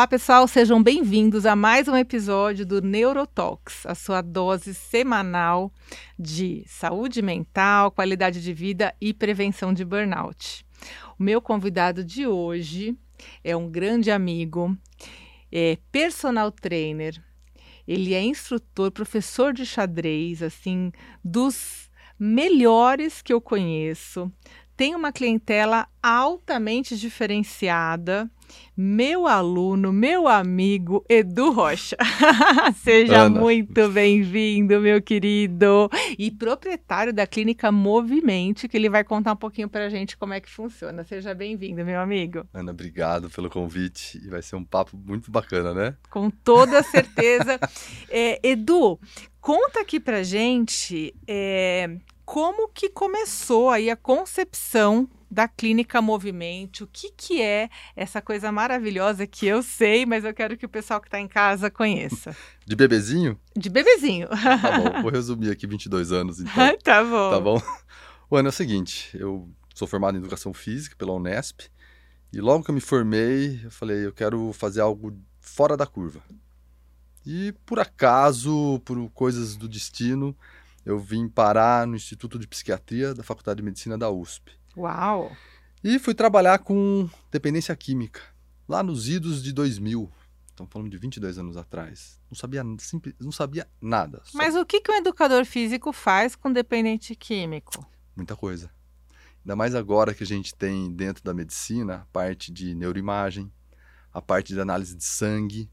Olá, pessoal, sejam bem-vindos a mais um episódio do Neurotalks, a sua dose semanal de saúde mental, qualidade de vida e prevenção de burnout. O meu convidado de hoje é um grande amigo, é personal trainer, ele é instrutor, professor de xadrez, assim, dos melhores que eu conheço. Tem uma clientela altamente diferenciada meu aluno, meu amigo Edu Rocha. Seja Ana. muito bem-vindo, meu querido. E proprietário da clínica Movimente, que ele vai contar um pouquinho para a gente como é que funciona. Seja bem-vindo, meu amigo. Ana, obrigado pelo convite. E vai ser um papo muito bacana, né? Com toda certeza. é, Edu, conta aqui para gente é, como que começou aí a concepção da Clínica Movimento. O que, que é essa coisa maravilhosa que eu sei, mas eu quero que o pessoal que está em casa conheça. De bebezinho? De bebezinho. Tá bom, vou resumir aqui 22 anos, então. tá bom. Tá bom? O ano é o seguinte, eu sou formado em Educação Física pela Unesp, e logo que eu me formei, eu falei, eu quero fazer algo fora da curva. E por acaso, por coisas do destino, eu vim parar no Instituto de Psiquiatria da Faculdade de Medicina da USP. Uau! E fui trabalhar com dependência química, lá nos idos de 2000. Estamos falando de 22 anos atrás. Não sabia, simples, não sabia nada. Só... Mas o que, que um educador físico faz com dependente químico? Muita coisa. Ainda mais agora que a gente tem dentro da medicina a parte de neuroimagem, a parte de análise de sangue.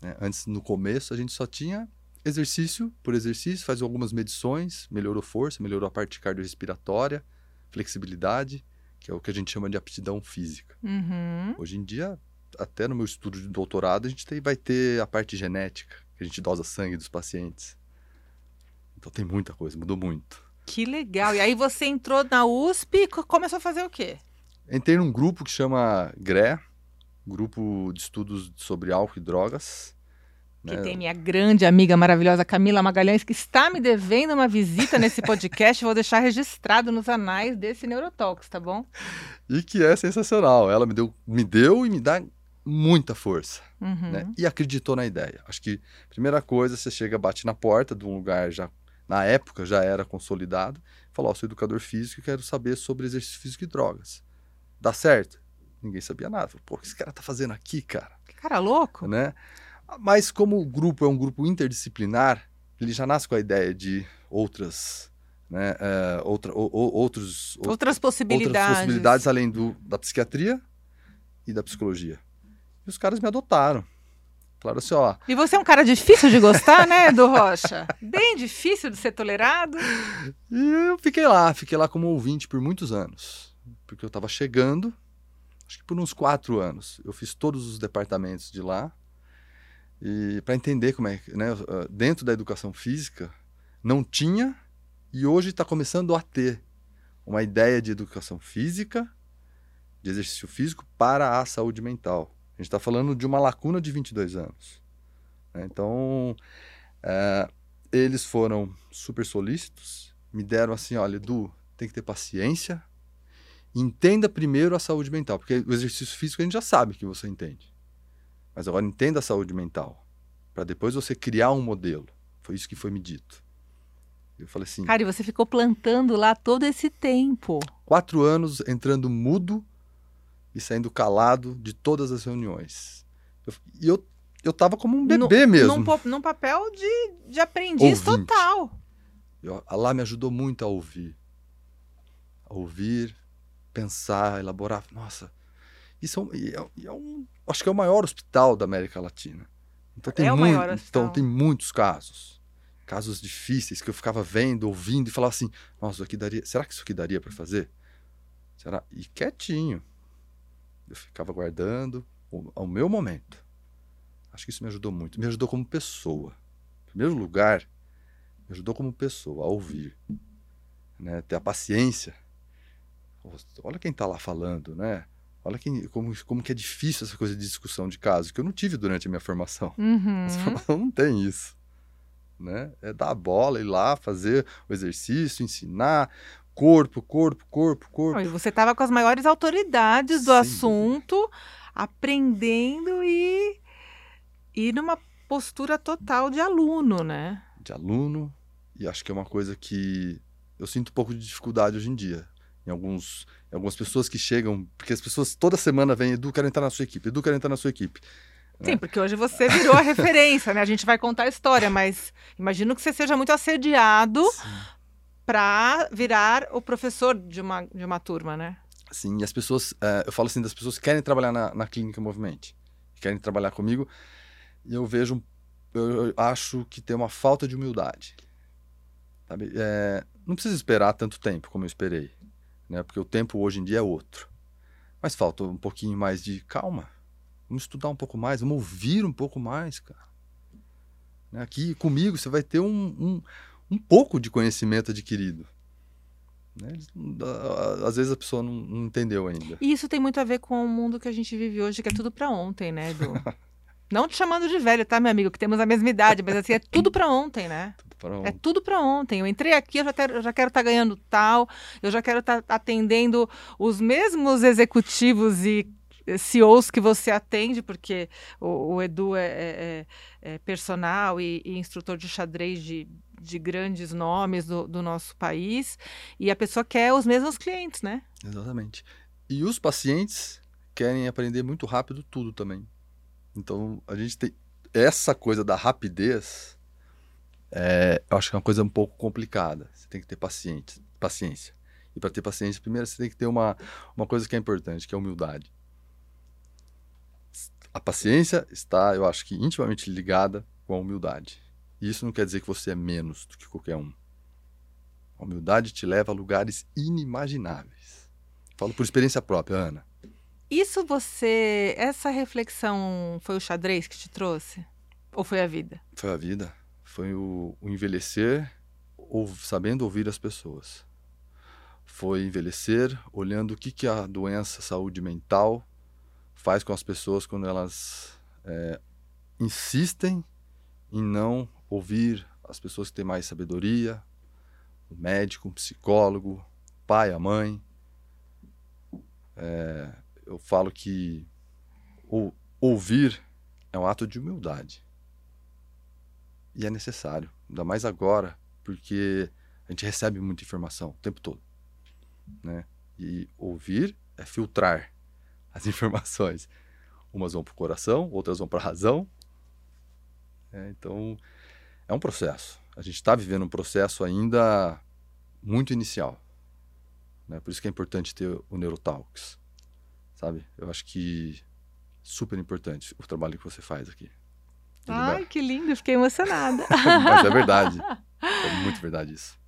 Né? Antes, no começo, a gente só tinha exercício por exercício, faz algumas medições, melhorou força, melhorou a parte cardiorrespiratória, flexibilidade, que é o que a gente chama de aptidão física. Uhum. Hoje em dia, até no meu estudo de doutorado, a gente tem, vai ter a parte genética, que a gente dosa sangue dos pacientes. Então tem muita coisa, mudou muito. Que legal. E aí você entrou na USP e começou a fazer o quê? Entrei num grupo que chama GRE, Grupo de Estudos sobre Álcool e Drogas. Que é. tem minha grande amiga maravilhosa Camila Magalhães, que está me devendo uma visita nesse podcast. Vou deixar registrado nos anais desse Neurotalks, tá bom? E que é sensacional. Ela me deu, me deu e me dá muita força. Uhum. Né? E acreditou na ideia. Acho que, primeira coisa, você chega, bate na porta de um lugar já, na época, já era consolidado, fala: Ó, oh, sou educador físico e quero saber sobre exercício físico e drogas. Dá certo? Ninguém sabia nada. Pô, o que esse cara tá fazendo aqui, cara? Que cara louco. Né? Mas como o grupo é um grupo interdisciplinar, ele já nasce com a ideia de outras, né, uh, outra, outros, outras possibilidades, outras possibilidades além do, da psiquiatria e da psicologia. E os caras me adotaram. Falaram assim, ó. E você é um cara difícil de gostar, né, do Rocha? Bem difícil de ser tolerado. E eu fiquei lá, fiquei lá como ouvinte por muitos anos. Porque eu estava chegando, acho que por uns quatro anos. Eu fiz todos os departamentos de lá e para entender como é, né, dentro da educação física não tinha e hoje está começando a ter uma ideia de educação física, de exercício físico para a saúde mental. A gente está falando de uma lacuna de 22 anos. Né? Então, é, eles foram super solícitos, me deram assim, olha, Edu, tem que ter paciência, entenda primeiro a saúde mental, porque o exercício físico a gente já sabe que você entende. Mas agora entenda a saúde mental, para depois você criar um modelo. Foi isso que foi me dito. Eu falei assim. Cara, e você ficou plantando lá todo esse tempo. Quatro anos entrando mudo e saindo calado de todas as reuniões. Eu, e eu, eu tava como um bebê no, mesmo. Num, num, papel de, de aprendiz Ouvinte. total. Eu, Allah me ajudou muito a ouvir. A ouvir, pensar, elaborar. Nossa, isso é, é, é um acho que é o maior hospital da América Latina. Então tem, é muito, então tem muitos casos. Casos difíceis que eu ficava vendo, ouvindo e falava assim: nossa, isso aqui daria, será que isso aqui daria para fazer? Será? E quietinho. Eu ficava guardando ao meu momento. Acho que isso me ajudou muito. Me ajudou como pessoa. Em primeiro lugar, me ajudou como pessoa a ouvir, né? ter a paciência. Olha quem está lá falando, né? Olha que, como, como que é difícil essa coisa de discussão de caso, que eu não tive durante a minha formação. Uhum. Essa formação não tem isso. Né? É dar a bola, ir lá, fazer o exercício, ensinar. corpo, corpo, corpo, corpo. E você estava com as maiores autoridades do Sem assunto, aprendendo e, e numa postura total de aluno, né? De aluno, e acho que é uma coisa que eu sinto um pouco de dificuldade hoje em dia. Em, alguns, em algumas pessoas que chegam, porque as pessoas toda semana vêm, Edu, quero entrar na sua equipe, Edu, quero entrar na sua equipe. Sim, porque hoje você virou a referência, né? A gente vai contar a história, mas imagino que você seja muito assediado para virar o professor de uma, de uma turma, né? Sim, e as pessoas, é, eu falo assim, das pessoas que querem trabalhar na, na clínica Movimente, querem trabalhar comigo, e eu vejo, eu, eu acho que tem uma falta de humildade. Sabe? É, não precisa esperar tanto tempo como eu esperei, né? Porque o tempo hoje em dia é outro. Mas falta um pouquinho mais de calma. Vamos estudar um pouco mais, vamos ouvir um pouco mais, cara. Né, aqui comigo você vai ter um, um, um pouco de conhecimento adquirido. Né? Às vezes a pessoa não, não, entendeu ainda. E isso tem muito a ver com o mundo que a gente vive hoje, que é tudo para ontem, né, Edu? não te chamando de velho, tá, meu amigo? Que temos a mesma idade, mas assim, é tudo para ontem, né? Tudo. É tudo para ontem. Eu entrei aqui, eu já, ter, eu já quero estar tá ganhando tal, eu já quero estar tá atendendo os mesmos executivos e CEOs que você atende, porque o, o Edu é, é, é, é personal e, e, instrutor de xadrez de, de grandes nomes do, do, nosso país, e a pessoa quer os mesmos clientes, né? Exatamente. E os pacientes querem aprender muito rápido tudo também. Então, a gente tem essa coisa da rapidez, é, eu acho que é uma coisa um pouco complicada. Você tem que ter paciente, paciência. E para ter paciência, primeiro você tem que ter uma, uma coisa que é importante, que é humildade. A paciência está, eu acho que, intimamente ligada com a humildade. E isso não quer dizer que você é menos do que qualquer um. A humildade te leva a lugares inimagináveis. Falo por experiência própria, Ana. Isso você. Essa reflexão foi o xadrez que te trouxe? Ou foi a vida? Foi a vida. Foi o, o envelhecer ou, sabendo ouvir as pessoas. Foi envelhecer olhando o que, que a doença, saúde mental faz com as pessoas quando elas é, insistem em não ouvir as pessoas que têm mais sabedoria, o médico, o psicólogo, pai, a mãe. É, eu falo que ouvir é um ato de humildade. E é necessário, ainda mais agora, porque a gente recebe muita informação o tempo todo. Né? E ouvir é filtrar as informações. Umas vão para o coração, outras vão para a razão. É, então, é um processo. A gente está vivendo um processo ainda muito inicial. Né? Por isso que é importante ter o Neurotalks. Sabe? Eu acho que super importante o trabalho que você faz aqui. Ai, que lindo, fiquei emocionada. Mas é verdade. É muito verdade isso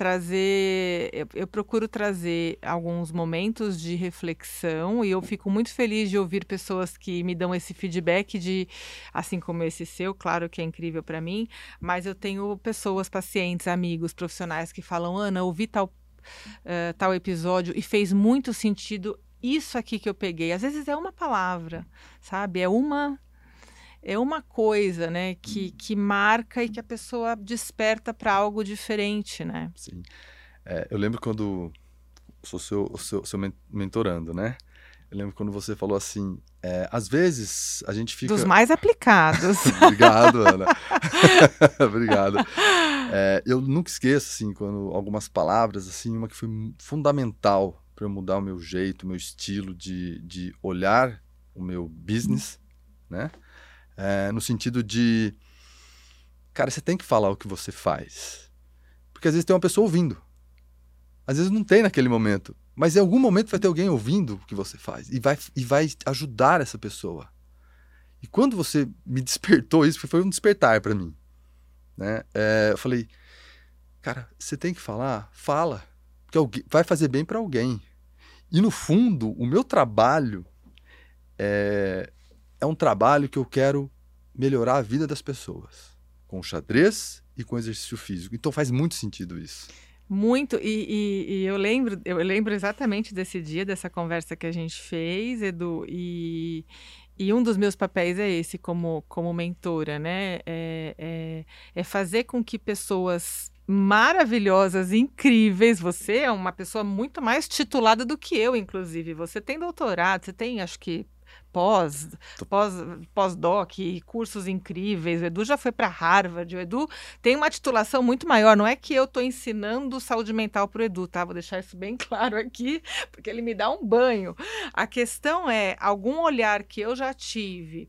trazer, eu, eu, procuro trazer alguns momentos de reflexão e eu fico muito feliz de ouvir pessoas que me dão esse feedback de, assim como esse seu, claro que é incrível para mim, mas eu tenho pessoas, pacientes, amigos, profissionais que falam, Ana, ouvi tal, uh, tal episódio e fez muito sentido isso aqui que eu peguei. Às vezes é uma palavra, sabe? É uma é uma coisa, né, que, que marca e que a pessoa desperta para algo diferente, né? Sim. É, eu lembro quando sou seu, seu, seu mentorando, né? Eu lembro quando você falou assim, é, às vezes a gente fica... Dos mais aplicados. Obrigado, Ana. Obrigado. É, eu nunca esqueço, assim, quando algumas palavras, assim, uma que foi fundamental para eu mudar o meu jeito, o meu estilo de, de olhar o meu business, né? É, no sentido de, cara, você tem que falar o que você faz. Porque às vezes tem uma pessoa ouvindo. Às vezes não tem naquele momento. Mas em algum momento vai ter alguém ouvindo o que você faz. E vai, e vai ajudar essa pessoa. E quando você me despertou isso, foi um despertar para mim. Né? É, eu falei, cara, você tem que falar, fala. Porque alguém, vai fazer bem para alguém. E no fundo, o meu trabalho é, é um trabalho que eu quero melhorar a vida das pessoas, com xadrez e com exercício físico. Então faz muito sentido isso. Muito, e, e, e, eu lembro, eu lembro exatamente desse dia, dessa conversa que a gente fez, Edu, e, e um dos meus papéis é esse como, como mentora, né? É, é, é fazer com que pessoas maravilhosas, incríveis. Você é uma pessoa muito mais titulada do que eu, inclusive. Você tem doutorado, você tem, acho que pós, pós, pós-doc, cursos incríveis. O Edu já foi para Harvard. O Edu tem uma titulação muito maior. Não é que eu estou ensinando saúde mental para o Edu, tá? Vou deixar isso bem claro aqui, porque ele me dá um banho. A questão é algum olhar que eu já tive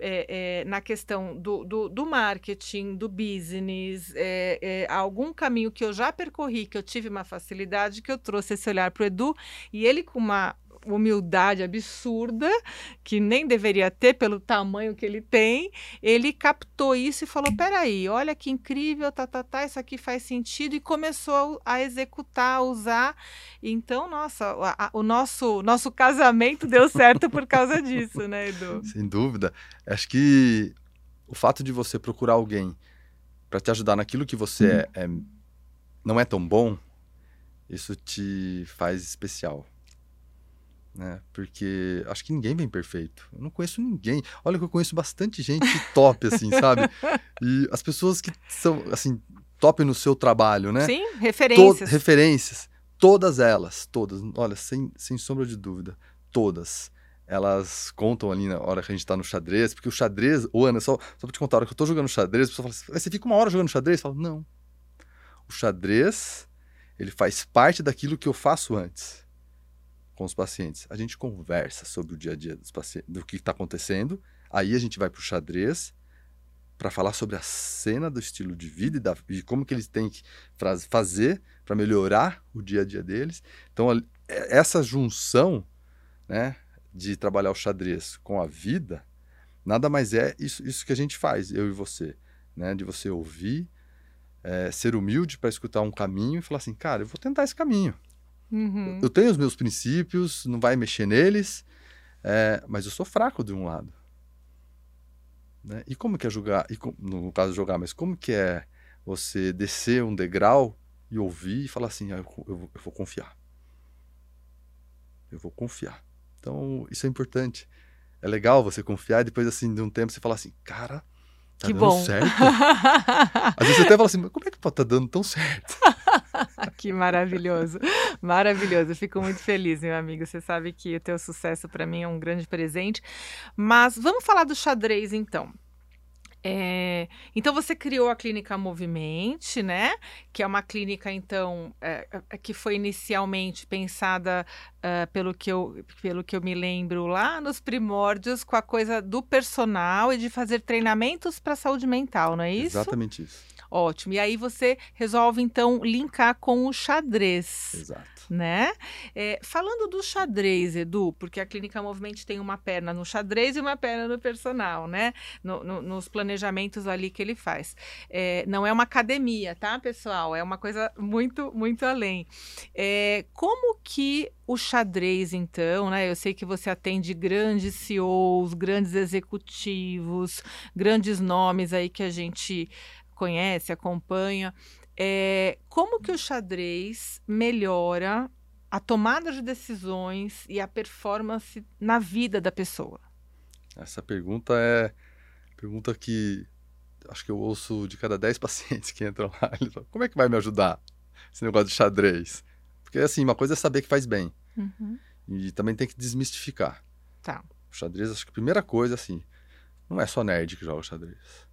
é, é, na questão do, do, do, marketing, do business, é, algum caminho que eu já percorri, que eu tive uma facilidade, que eu trouxe esse olhar para o Edu, e ele com uma humildade absurda, que nem deveria ter pelo tamanho que ele tem, ele captou isso e falou: peraí, olha que incrível, tá, tá, tá, isso aqui faz sentido, e começou a executar, a usar. Então, nossa, a, a, o nosso, nosso casamento deu certo por causa disso, né, Edu? Sem dúvida. Acho que o fato de você procurar alguém para te ajudar naquilo que você hum. é, é, não é tão bom, isso te faz especial né? Porque acho que ninguém vem perfeito. Eu não conheço ninguém. Olha que eu conheço bastante gente top, assim, sabe? E as pessoas que são, assim, top no seu trabalho, né? Sim, referências. To referências. Todas elas, todas, olha, sem, sem sombra de dúvida, todas. Elas contam ali na hora que a gente tá no xadrez, porque o xadrez, ô Ana, só, só pra te contar, a hora que eu tô jogando xadrez, a pessoa fala assim, você fica uma hora jogando xadrez? Eu falo, não. O xadrez, ele faz parte daquilo que eu faço antes com os pacientes. A gente conversa sobre o dia a dia dos pacientes, do que está acontecendo. Aí a gente vai para o xadrez para falar sobre a cena do estilo de vida e, da, e como que eles têm que fazer para melhorar o dia a dia deles. Então, é, essa junção né, de trabalhar o xadrez com a vida, nada mais é isso, isso que a gente faz, eu e você. Né, de você ouvir, é, ser humilde para escutar um caminho e falar assim, cara, eu vou tentar esse caminho. Uhum. Eu tenho os meus princípios, não vai mexer neles, é, mas eu sou fraco de um lado. Né? E como que é jogar, e com, no caso jogar, mas como que é você descer um degrau e ouvir e falar assim, ah, eu, eu, eu vou confiar. Eu vou confiar. Então, isso é importante. É legal você confiar e depois, assim, de um tempo, você falar assim, cara, tá que dando bom. certo. Às vezes você até fala assim, como é que pode estar tá dando tão certo? que maravilhoso, maravilhoso. fico muito feliz, meu amigo. Você sabe que o teu sucesso para mim é um grande presente. Mas vamos falar do xadrez então. É, então você criou a clínica Movimente, né? Que é uma clínica então é, é que foi inicialmente pensada uh, pelo que eu pelo que eu me lembro lá nos primórdios com a coisa do personal e de fazer treinamentos para saúde mental, não é isso? Exatamente isso. Ótimo. E aí você resolve, então, linkar com o xadrez. Exato. Né? É, falando do xadrez, Edu, porque a Clínica Movimento tem uma perna no xadrez e uma perna no personal, né? No, no, nos planejamentos ali que ele faz. É, não é uma academia, tá, pessoal? É uma coisa muito, muito além. É, como que o xadrez, então, né? Eu sei que você atende grandes CEOs, grandes executivos, grandes nomes aí que a gente conhece, acompanha, é, como que o xadrez melhora a tomada de decisões e a performance na vida da pessoa? Essa pergunta é pergunta que acho que eu ouço de cada 10 pacientes que entram lá. Eles falam, como é que vai me ajudar esse negócio de xadrez? Porque, assim, uma coisa é saber que faz bem. Uhum. E também tem que desmistificar. Tá. O xadrez, acho que a primeira coisa, assim, não é só nerd que joga xadrez.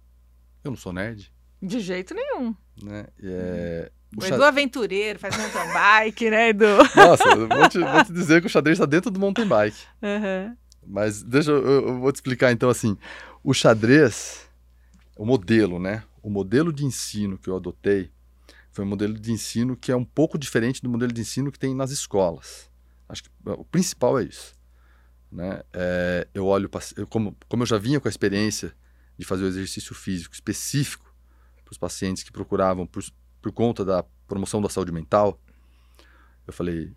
Eu não sou nerd. De jeito nenhum. Né? É... O, o Edu aventureiro, faz mountain bike, né, Edu? Nossa, vou te, vou te dizer que o xadrez está dentro do mountain bike. Uhum. Mas deixa eu, eu vou te explicar então assim. O xadrez, o modelo, né? O modelo de ensino que eu adotei foi um modelo de ensino que é um pouco diferente do modelo de ensino que tem nas escolas. Acho que o principal é isso. Né? É, eu olho, como, como eu já vinha com a experiência de fazer o exercício físico específico para os pacientes que procuravam por, por conta da promoção da saúde mental, eu falei,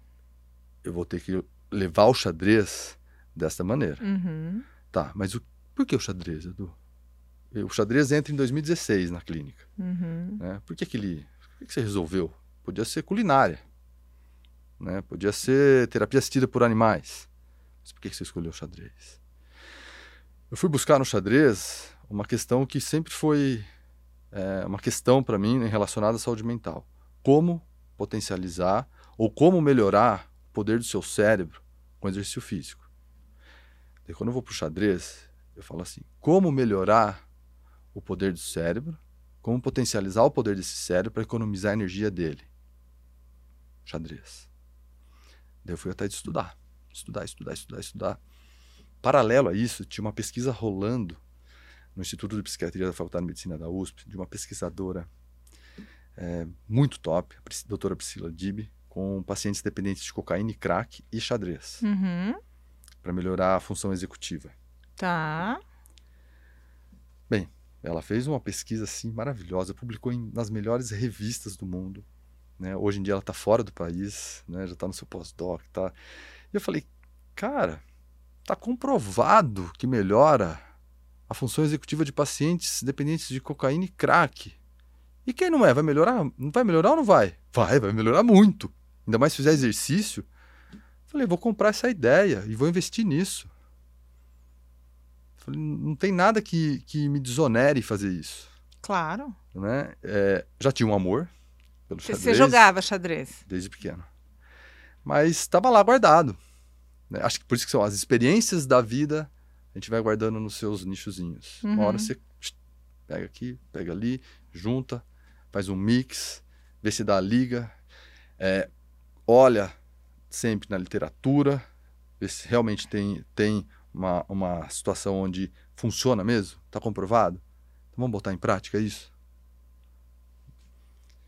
eu vou ter que levar o xadrez desta maneira. Uhum. Tá, mas o, por que o xadrez, Edu? O xadrez entra em 2016 na clínica. Uhum. Né? Por que, que ele. Por que você resolveu? Podia ser culinária. Né? Podia ser terapia assistida por animais. Mas por que, que você escolheu o xadrez? Eu fui buscar no xadrez uma questão que sempre foi é, uma questão para mim relacionada à saúde mental. Como potencializar ou como melhorar o poder do seu cérebro com exercício físico. E quando eu vou para o xadrez, eu falo assim: como melhorar o poder do cérebro, como potencializar o poder desse cérebro para economizar a energia dele. Xadrez. Daí eu fui até de estudar. Estudar, estudar, estudar, estudar. Paralelo a isso, tinha uma pesquisa rolando no Instituto de Psiquiatria da Faculdade de Medicina da USP, de uma pesquisadora é, muito top, a doutora Priscila Dib, com pacientes dependentes de cocaína crack e xadrez. Uhum. Para melhorar a função executiva. Tá. Bem, ela fez uma pesquisa assim maravilhosa, publicou em, nas melhores revistas do mundo. Né? Hoje em dia ela está fora do país, né? já está no seu pós-doc. Tá... E eu falei, cara, está comprovado que melhora a função executiva de pacientes dependentes de cocaína e crack. E quem não é? Vai melhorar? Não vai melhorar ou não vai? Vai, vai melhorar muito. Ainda mais se fizer exercício. Falei, vou comprar essa ideia e vou investir nisso. Falei, não tem nada que, que me desonere fazer isso. Claro. Né? É, já tinha um amor pelo xadrez. Você jogava xadrez? Desde pequeno. Mas estava lá guardado. Né? Acho que por isso que são as experiências da vida, a gente vai guardando nos seus nichozinhos. Uhum. Uma hora você pega aqui, pega ali, junta, faz um mix, vê se dá a liga, é, olha sempre na literatura, vê se realmente tem, tem uma, uma situação onde funciona mesmo, está comprovado. Então vamos botar em prática isso?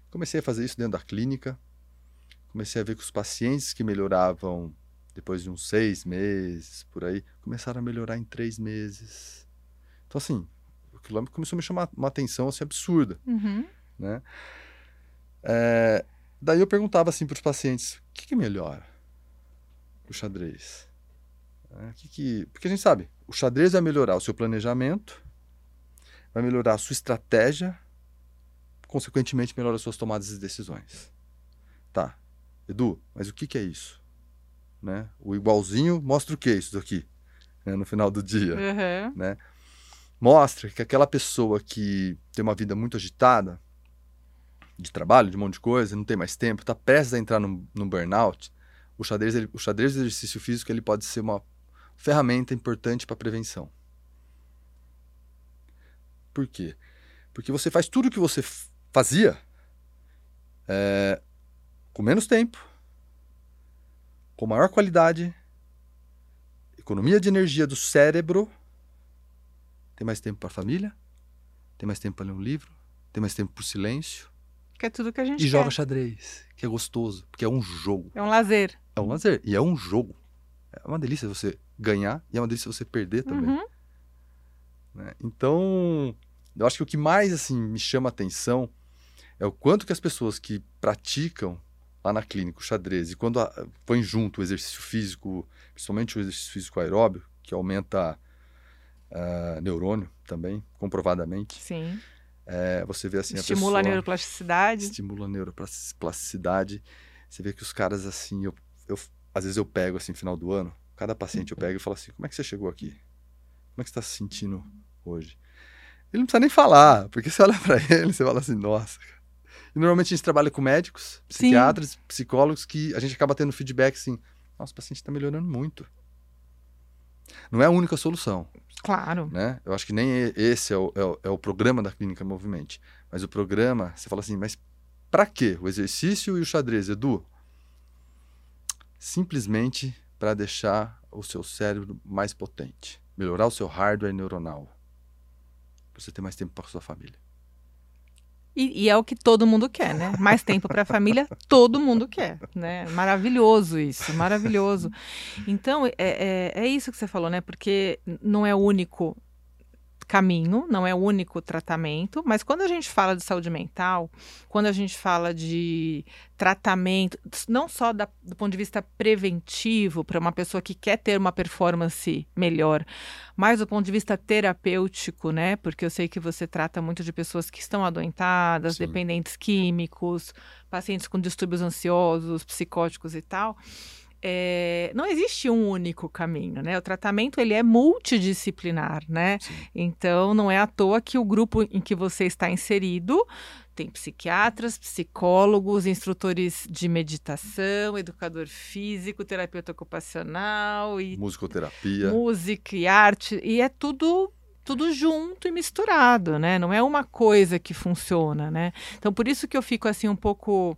Comecei a fazer isso dentro da clínica, comecei a ver que os pacientes que melhoravam depois de uns seis meses, por aí, começaram a melhorar em três meses. Então, assim, o quilômetro começou a me chamar uma atenção assim, absurda. Uhum. Né? É, daí eu perguntava assim para os pacientes: o que, que melhora o xadrez? É, que que... Porque a gente sabe, o xadrez vai melhorar o seu planejamento, vai melhorar a sua estratégia, consequentemente melhora as suas tomadas de decisões. Tá, Edu, mas o que, que é isso? Né? O igualzinho mostra o que isso daqui? Né? No final do dia. Uhum. Né? Mostra que aquela pessoa que tem uma vida muito agitada, de trabalho, de um monte de coisa, não tem mais tempo, está prestes a entrar num, num burnout, o xadrez, ele, o xadrez de exercício físico ele pode ser uma ferramenta importante para prevenção. Por quê? Porque você faz tudo o que você fazia é, com menos tempo, com maior qualidade, economia de energia do cérebro, tem mais tempo para a família, tem mais tempo para ler um livro, tem mais tempo para o silêncio, que é tudo que a gente e quer. joga xadrez, que é gostoso, porque é um jogo. É um lazer. É um lazer. E é um jogo. É uma delícia você ganhar e é uma delícia você perder também. Uhum. Né? Então, eu acho que o que mais assim me chama a atenção é o quanto que as pessoas que praticam lá na clínica o xadrez e quando a, põe junto o exercício físico, principalmente o exercício físico aeróbio, que aumenta uh, neurônio também, comprovadamente. Sim. É, você vê assim estimula a, pessoa, a neuroplasticidade. Estimula a neuroplasticidade. Você vê que os caras assim, eu, eu às vezes eu pego assim, final do ano, cada paciente eu pego e falo assim: como é que você chegou aqui? Como é que você está se sentindo hoje? Ele não precisa nem falar, porque você olha para ele e você fala assim: nossa. E normalmente a gente trabalha com médicos, psiquiatras, Sim. psicólogos, que a gente acaba tendo feedback assim: nossa, o paciente está melhorando muito. Não é a única solução. Claro. Né? Eu acho que nem esse é o, é o, é o programa da Clínica Movimente. Mas o programa, você fala assim, mas para quê? O exercício e o xadrez, Edu? Simplesmente para deixar o seu cérebro mais potente. Melhorar o seu hardware neuronal. Para você ter mais tempo para sua família. E, e, é o que todo mundo quer, né? Mais tempo para a família, todo mundo quer, né? Maravilhoso isso, maravilhoso. Então, é, é, é, isso que você falou, né? Porque não é único caminho, não é o único tratamento, mas quando a gente fala de saúde mental, quando a gente fala de tratamento, não só da, do ponto de vista preventivo para uma pessoa que quer ter uma performance melhor, mas do ponto de vista terapêutico, né? Porque eu sei que você trata muito de pessoas que estão adoentadas, Sim. dependentes químicos, pacientes com distúrbios ansiosos, psicóticos e tal é, não existe um único caminho, né? O tratamento ele é multidisciplinar, né? Sim. Então não é à toa que o grupo em que você está inserido tem psiquiatras, psicólogos, instrutores de meditação, educador físico, terapeuta ocupacional e musicoterapia, música e arte e é tudo tudo junto e misturado, né? Não é uma coisa que funciona, né? Então por isso que eu fico assim um pouco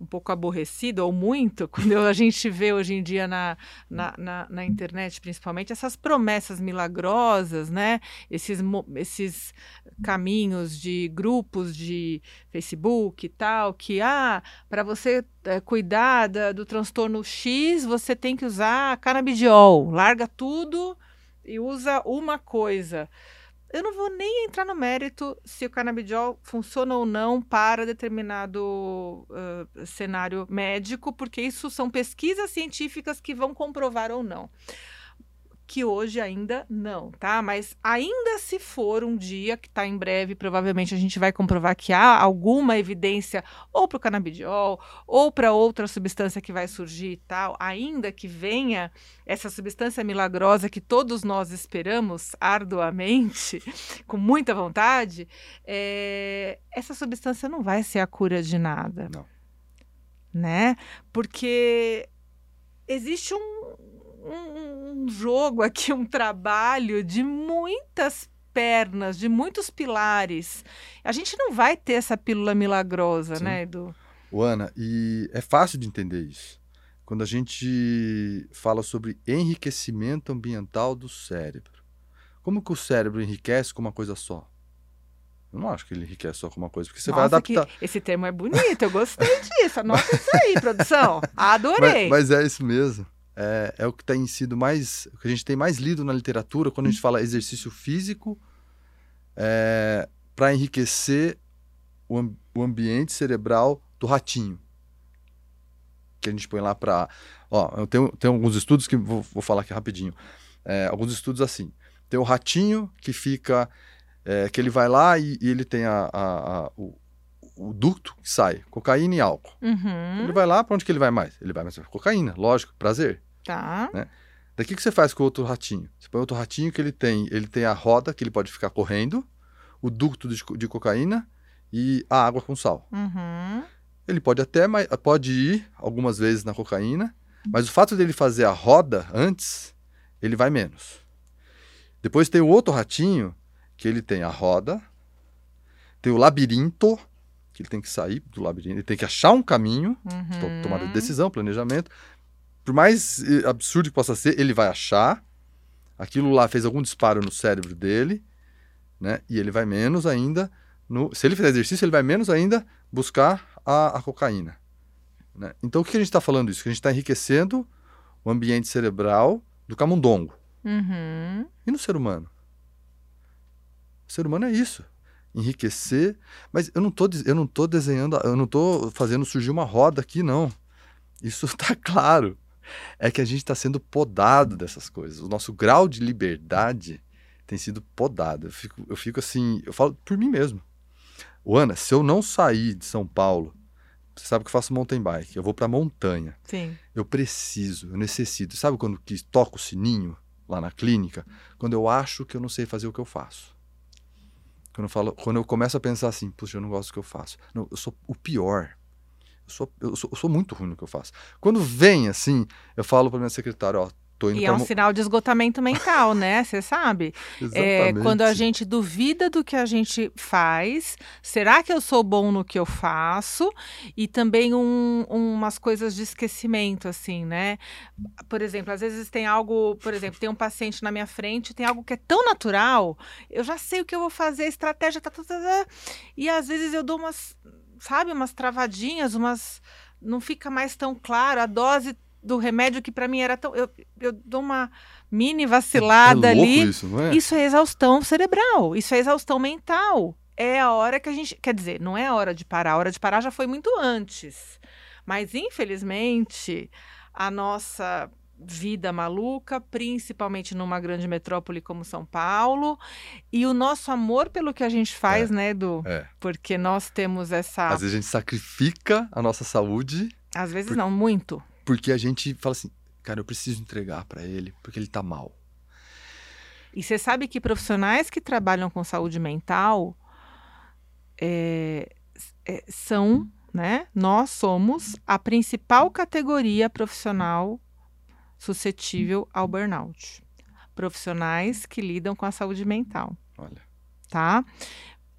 um pouco aborrecido ou muito quando a gente vê hoje em dia na, na, na, na, internet, principalmente, essas promessas milagrosas, né? Esses, esses caminhos de grupos de Facebook e tal, que, ah, para você é, cuidar da, do transtorno X, você tem que usar canabidiol. Larga tudo e usa uma coisa. Eu não vou nem entrar no mérito se o canabidiol funciona ou não para determinado uh, cenário médico, porque isso são pesquisas científicas que vão comprovar ou não que hoje ainda não, tá? Mas ainda se for um dia, que está em breve, provavelmente a gente vai comprovar que há alguma evidência ou para o canabidiol ou para outra substância que vai surgir e tal, ainda que venha essa substância milagrosa que todos nós esperamos arduamente, com muita vontade, é... essa substância não vai ser a cura de nada. Não. Né? Porque existe um, um, um jogo aqui, um trabalho de muitas pernas, de muitos pilares. A gente não vai ter essa pílula milagrosa, Sim. né, Edu? O Ana, e é fácil de entender isso. Quando a gente fala sobre enriquecimento ambiental do cérebro. Como que o cérebro enriquece com uma coisa só? Eu não acho que ele enriquece só com uma coisa, porque você Nossa, vai adaptar. esse termo é bonito, eu gostei disso. Anota isso aí, produção. Adorei. Mas, mas é isso mesmo é, é o que tem sido mais. O que a gente tem mais lido na literatura quando a gente fala exercício físico é, para enriquecer o, o ambiente cerebral do ratinho. Que a gente põe lá para. Ó, eu tenho, tenho alguns estudos que vou, vou falar aqui rapidinho. É, alguns estudos assim. Tem o ratinho que fica. É, que ele vai lá e, e ele tem a, a, a o, o ducto que sai, cocaína e álcool. Uhum. Ele vai lá, para onde que ele vai mais? Ele vai mais para cocaína, lógico, prazer. Tá. Né? Daqui que você faz com o outro ratinho? Você põe outro ratinho que ele tem, ele tem a roda que ele pode ficar correndo, o ducto de, de cocaína e a água com sal. Uhum. Ele pode até pode ir algumas vezes na cocaína, mas o fato dele fazer a roda antes, ele vai menos. Depois tem o outro ratinho que ele tem a roda, tem o labirinto, que ele tem que sair do labirinto, ele tem que achar um caminho, uhum. tomada de decisão, planejamento, por mais eh, absurdo que possa ser, ele vai achar. Aquilo lá fez algum disparo no cérebro dele, né? E ele vai menos ainda. No, se ele fizer exercício, ele vai menos ainda buscar a, a cocaína. Né? Então, o que a gente está falando isso? Que a gente está enriquecendo o ambiente cerebral do camundongo. Uhum. E no ser humano? O ser humano é isso. Enriquecer. Mas eu não tô, eu não tô desenhando, eu não estou fazendo surgir uma roda aqui, não. Isso está claro é que a gente está sendo podado dessas coisas. O nosso grau de liberdade tem sido podado. Eu fico, eu fico assim, eu falo por mim mesmo. O Ana, se eu não sair de São Paulo, você sabe que eu faço mountain bike, eu vou para montanha. Sim. Eu preciso, eu necessito. Sabe quando que toco o sininho lá na clínica? Quando eu acho que eu não sei fazer o que eu faço. Quando eu, falo, quando eu começo a pensar assim, puxa, eu não gosto do que eu faço. Não, eu sou o pior. Eu sou, eu sou, eu sou muito ruim no que eu faço. Quando vem assim, eu falo para minha secretária, ó, Tô indo e é um sinal de esgotamento mental, né? Você sabe? É, quando a gente duvida do que a gente faz, será que eu sou bom no que eu faço? E também um, umas coisas de esquecimento, assim, né? Por exemplo, às vezes tem algo, por exemplo, tem um paciente na minha frente, tem algo que é tão natural, eu já sei o que eu vou fazer, a estratégia tá, tá, tá, tá e às vezes eu dou umas sabe, umas travadinhas, umas. Não fica mais tão claro. A dose do remédio que para mim era tão. Eu, eu dou uma mini vacilada é, é ali. Isso, é? isso é exaustão cerebral, isso é exaustão mental. É a hora que a gente. Quer dizer, não é a hora de parar. A hora de parar já foi muito antes. Mas, infelizmente, a nossa vida maluca, principalmente numa grande metrópole como São Paulo, e o nosso amor pelo que a gente faz, é, né, Edu? É. Porque nós temos essa. Às vezes a gente sacrifica a nossa saúde. Às vezes por... não, muito. porque a gente fala assim, cara, eu preciso entregar para ele, porque ele tá mal. E você sabe que profissionais que trabalham com saúde mental é, é, são, né? Nós somos a principal categoria profissional suscetível ao burnout. Profissionais que lidam com a saúde mental. Olha. Tá?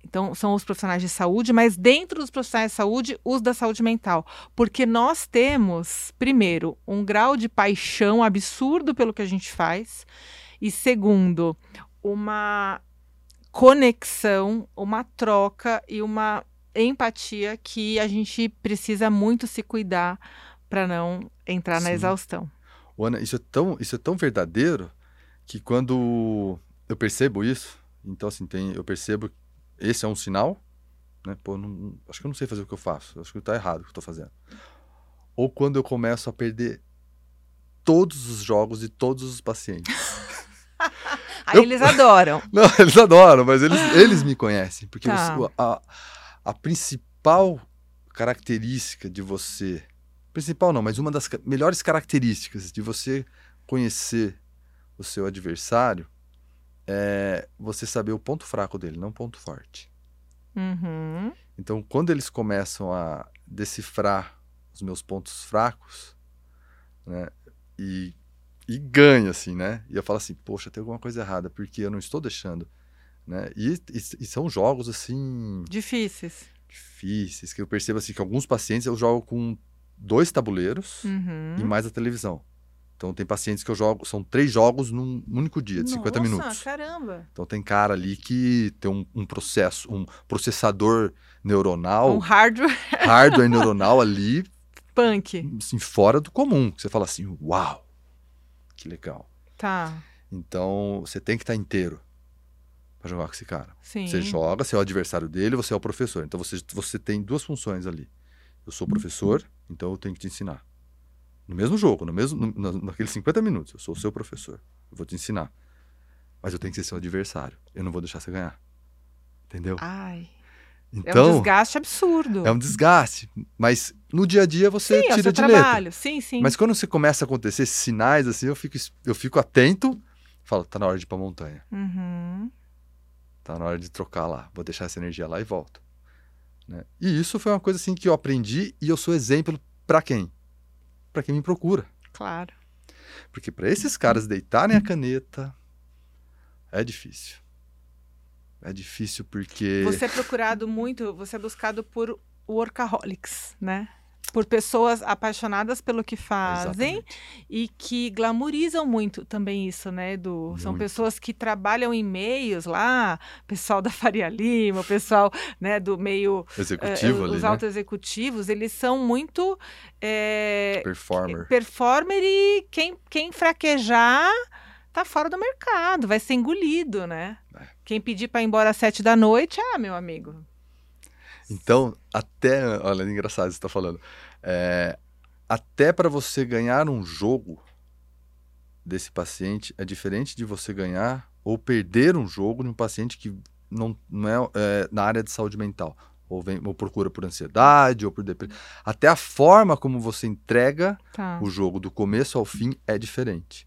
Então, são os profissionais de saúde, mas dentro dos profissionais de saúde, os da saúde mental. Porque nós temos, primeiro, um grau de paixão absurdo pelo que a gente faz. E segundo, uma conexão, uma troca e uma empatia que a gente precisa muito se cuidar para não entrar na Sim. exaustão. Ana, isso é tão, isso é tão verdadeiro que quando eu percebo isso, então assim, tem, eu percebo esse é um sinal, né? Pô, não, acho que eu não sei fazer o que eu faço, acho que está errado o que eu estou fazendo. Ou quando eu começo a perder todos os jogos de todos os pacientes. Aí Eu- eles adoram. Não, eles adoram, mas eles, eles me conhecem. Porque Tá. você- a, a principal característica de você. Principal não, mas uma das melhores características de você conhecer o seu adversário é você saber o ponto fraco dele, não o ponto forte. Uhum. Então, quando eles começam a decifrar os meus pontos fracos, né, e, e ganha, assim, né? E eu falo assim, poxa, tem alguma coisa errada, porque eu não estou deixando, né? E, e, e são jogos, assim, Difíceis. difíceis, que eu percebo, assim, que alguns pacientes eu jogo com dois tabuleiros Uhum. e mais a televisão. Então, tem pacientes que eu jogo, são três jogos num único dia, de 50 Nossa, minutos. caramba. Então, tem cara ali que tem um, um processo, um processador neuronal Um hardware hardware neuronal ali, punk. assim, fora do comum. Você fala assim, uau, que legal. Tá. Então, você tem que estar inteiro para jogar com esse cara. Sim. Você joga, você é o adversário dele, você é o professor. Então, você, você tem duas funções ali. Eu sou professor, então eu tenho que te ensinar. No mesmo jogo, no mesmo, no, na- naqueles 50 minutos, eu sou o seu professor. Eu vou te ensinar. Mas eu tenho que ser seu adversário. Eu não vou deixar você ganhar. Entendeu? Ai. É um Então, desgaste absurdo. é um desgaste. Mas no dia a dia você sim, é tira seu de letra. trabalho. Sim, sim. Mas quando você começa a acontecer esses sinais, assim, eu fico, eu fico atento, falo, tá na hora de ir pra montanha. Uhum. Tá na hora de trocar lá. Vou deixar essa energia lá e volto. Né? E isso foi uma coisa assim que eu aprendi e eu sou exemplo pra quem? Pra quem me procura. Claro. Porque pra esses caras deitarem a caneta é difícil. É difícil porque Você é procurado muito, você é buscado por workaholics, né? Por pessoas apaixonadas pelo que fazem Exatamente. e que glamorizam muito também isso, né, Edu? São Muito. pessoas que trabalham em meios lá, pessoal da Faria Lima, pessoal né, do meio. eh, executivo ali, os né? altos executivos, eles são muito eh, Performer. performer e quem, quem fraquejar tá fora do mercado, vai ser engolido, né? É. Quem pedir para ir embora às sete da noite, ah, meu amigo. Então, até. Olha, é engraçado você tá falando. É, até para você ganhar um jogo desse paciente é diferente de você ganhar ou perder um jogo de um paciente que não, não é, é, na área de saúde mental. Ou, vem, ou procura por ansiedade, ou por depressão. Até a forma como você entrega Tá. o jogo do começo ao fim é diferente.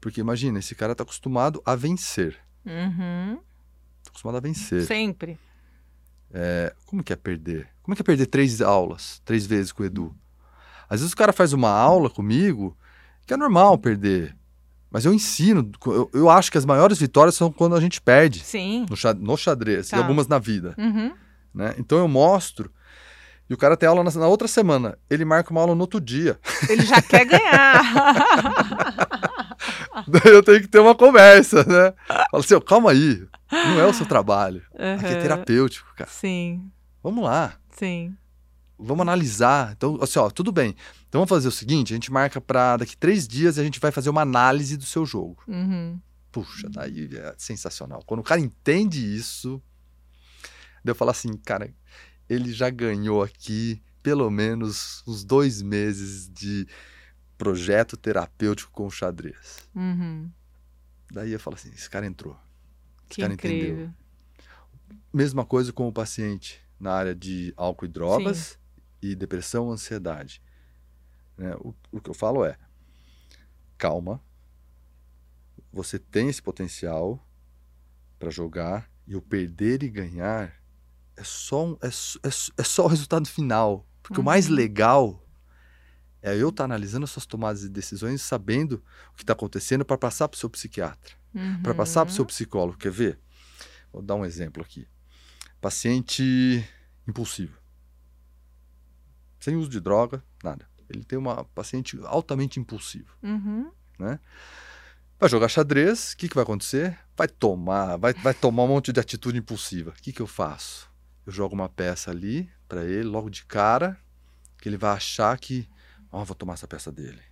Porque imagina, esse cara tá acostumado a vencer. Uhum. Tá acostumado a vencer. Sempre. Como que é perder? Como é que é perder três aulas, três vezes com o Edu? Às vezes o cara faz uma aula comigo, que é normal perder. Mas eu ensino, eu, eu acho que as maiores vitórias são quando a gente perde. Sim. No, no xadrez, Tá. e algumas na vida. Uhum. Né? Então eu mostro, e o cara tem aula na, na outra semana. Ele marca uma aula no outro dia. Ele já quer ganhar. Daí eu tenho que ter uma conversa, né? Fala assim, ó, calma aí, não é o seu trabalho. Aqui é Uhum. terapêutico, cara. Sim, Vamos lá. sim. Vamos analisar. Então, assim, ó, tudo bem. Então vamos fazer o seguinte: a gente marca para daqui três dias e a gente vai fazer uma análise do seu jogo. Uhum. Puxa, daí é sensacional. Quando o cara entende isso, daí eu falo assim, cara, ele já ganhou aqui pelo menos uns dois meses de projeto terapêutico com xadrez. Uhum. Daí eu falo assim, esse cara entrou. Que cara incrível. entendeu. Mesma coisa com o paciente na área de álcool e drogas e depressão, ansiedade. Né? O, o que eu falo é, calma, você tem esse potencial para jogar e o perder e ganhar é só, um, é, é, é só o resultado final. Porque uhum. o mais legal é eu estar tá analisando as suas tomadas de decisões sabendo o que está acontecendo para passar para o seu psiquiatra, uhum. para passar para o seu psicólogo. Quer ver? Vou dar um exemplo aqui. Paciente impulsivo. Sem uso de droga, nada. Ele tem uma paciente altamente impulsiva. Uhum. Né? Vai jogar xadrez, o que, que vai acontecer? Vai tomar, vai, vai tomar um monte de atitude impulsiva. O que, que eu faço? Eu jogo uma peça ali para ele, logo de cara, que ele vai achar que, ó, oh, vou tomar essa peça dele.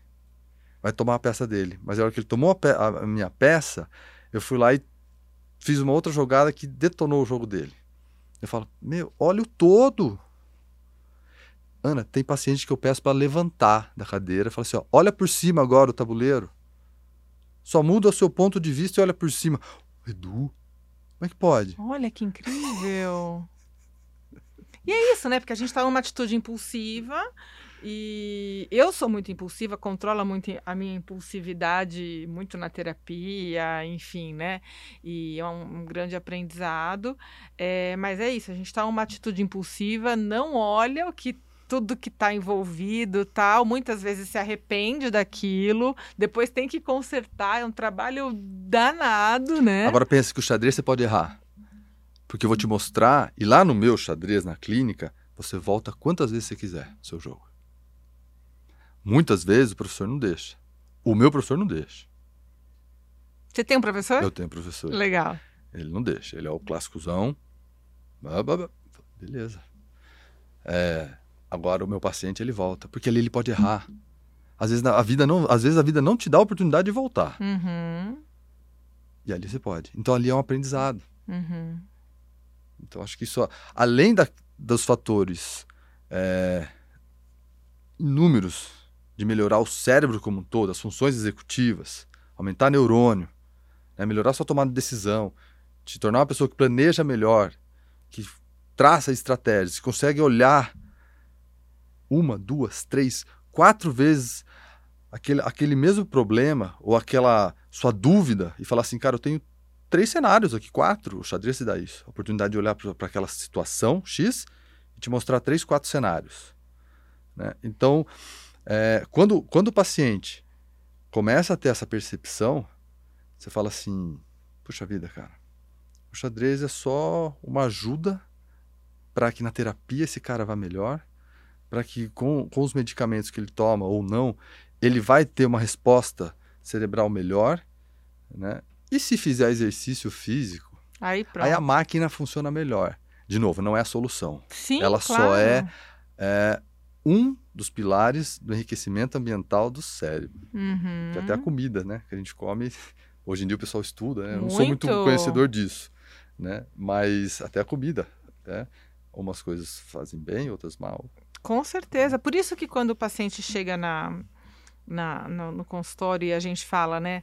Vai tomar a peça dele. Mas na hora que ele tomou a, pe a minha peça, eu fui lá e fiz uma outra jogada que detonou o jogo dele. Eu falo, meu, olha o todo. Ana, tem paciente que eu peço para levantar da cadeira, fala assim, ó, olha por cima agora o tabuleiro. Só muda o seu ponto de vista e olha por cima. Edu, como é que pode? Olha que incrível. e é isso, né? Porque a gente está numa atitude impulsiva e eu sou muito impulsiva, controla muito a minha impulsividade muito na terapia, enfim, né? E é um, um grande aprendizado. É, mas é isso, a gente está numa atitude impulsiva, não olha o que tudo que está envolvido tal, muitas vezes se arrepende daquilo, depois tem que consertar, é um trabalho danado, né? Agora pensa que o xadrez você pode errar. Porque eu vou te mostrar, e lá no meu xadrez, na clínica, você volta quantas vezes você quiser seu jogo. Muitas vezes o professor não deixa. O meu professor não deixa. Você tem um professor? Eu tenho um professor. Legal. Ele não deixa. Ele é o clássicozão. Beleza. É, Agora o meu paciente ele volta, porque ali ele pode errar. Às vezes a vida não, às vezes a vida não te dá a oportunidade de voltar. Uhum. E ali você pode. Então ali é um aprendizado. Uhum. Então acho que isso, além da, dos fatores é, inúmeros de melhorar o cérebro como um todo, as funções executivas, aumentar neurônio, né, melhorar sua tomada de decisão, te tornar uma pessoa que planeja melhor, que traça estratégias, que consegue olhar uma, duas, três, quatro vezes aquele, aquele mesmo problema ou aquela sua dúvida e falar assim, cara, eu tenho três cenários aqui, quatro, o xadrez te dá isso. A oportunidade de olhar para aquela situação X e te mostrar três, quatro cenários. Né? Então, é, quando, quando o paciente começa a ter essa percepção, você fala assim, puxa vida, cara, o xadrez é só uma ajuda para que na terapia esse cara vá melhor para que com, com os medicamentos que ele toma ou não, ele vai ter uma resposta cerebral melhor, né? E se fizer exercício físico, aí, aí a máquina funciona melhor. De novo, não é a solução. Sim, Ela claro. só é, é, um dos pilares do enriquecimento ambiental do cérebro. Uhum. Que até a comida, né? Que a gente come. Hoje em dia o pessoal estuda, né? Eu não sou muito conhecedor disso, né? Mas até a comida, até umas coisas fazem bem, outras mal. Com certeza. Por isso que quando o paciente chega na, na, no, no consultório e a gente fala, né?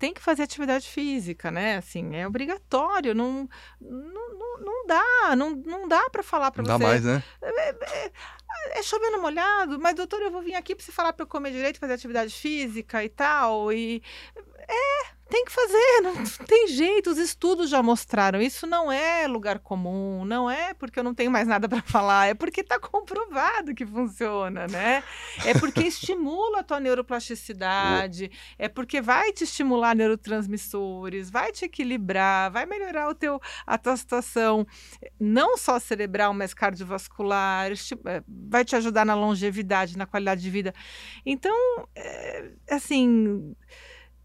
Tem que fazer atividade física, né? Assim, é obrigatório, não, não, não, não dá, não, não dá para falar para você. Não dá mais, né? É, é, é, chovendo molhado, mas doutor, eu vou vir aqui para você falar para eu comer direito, fazer atividade física e tal, e é, tem que fazer, não tem jeito. Os estudos já mostraram. Isso não é lugar comum, não é porque eu não tenho mais nada para falar, é porque está comprovado que funciona, né? É porque estimula a tua neuroplasticidade, é porque vai te estimular neurotransmissores, vai te equilibrar, vai melhorar o teu, a tua situação, não só cerebral, mas cardiovascular, eh, vai te ajudar na longevidade, na qualidade de vida. Então, é, assim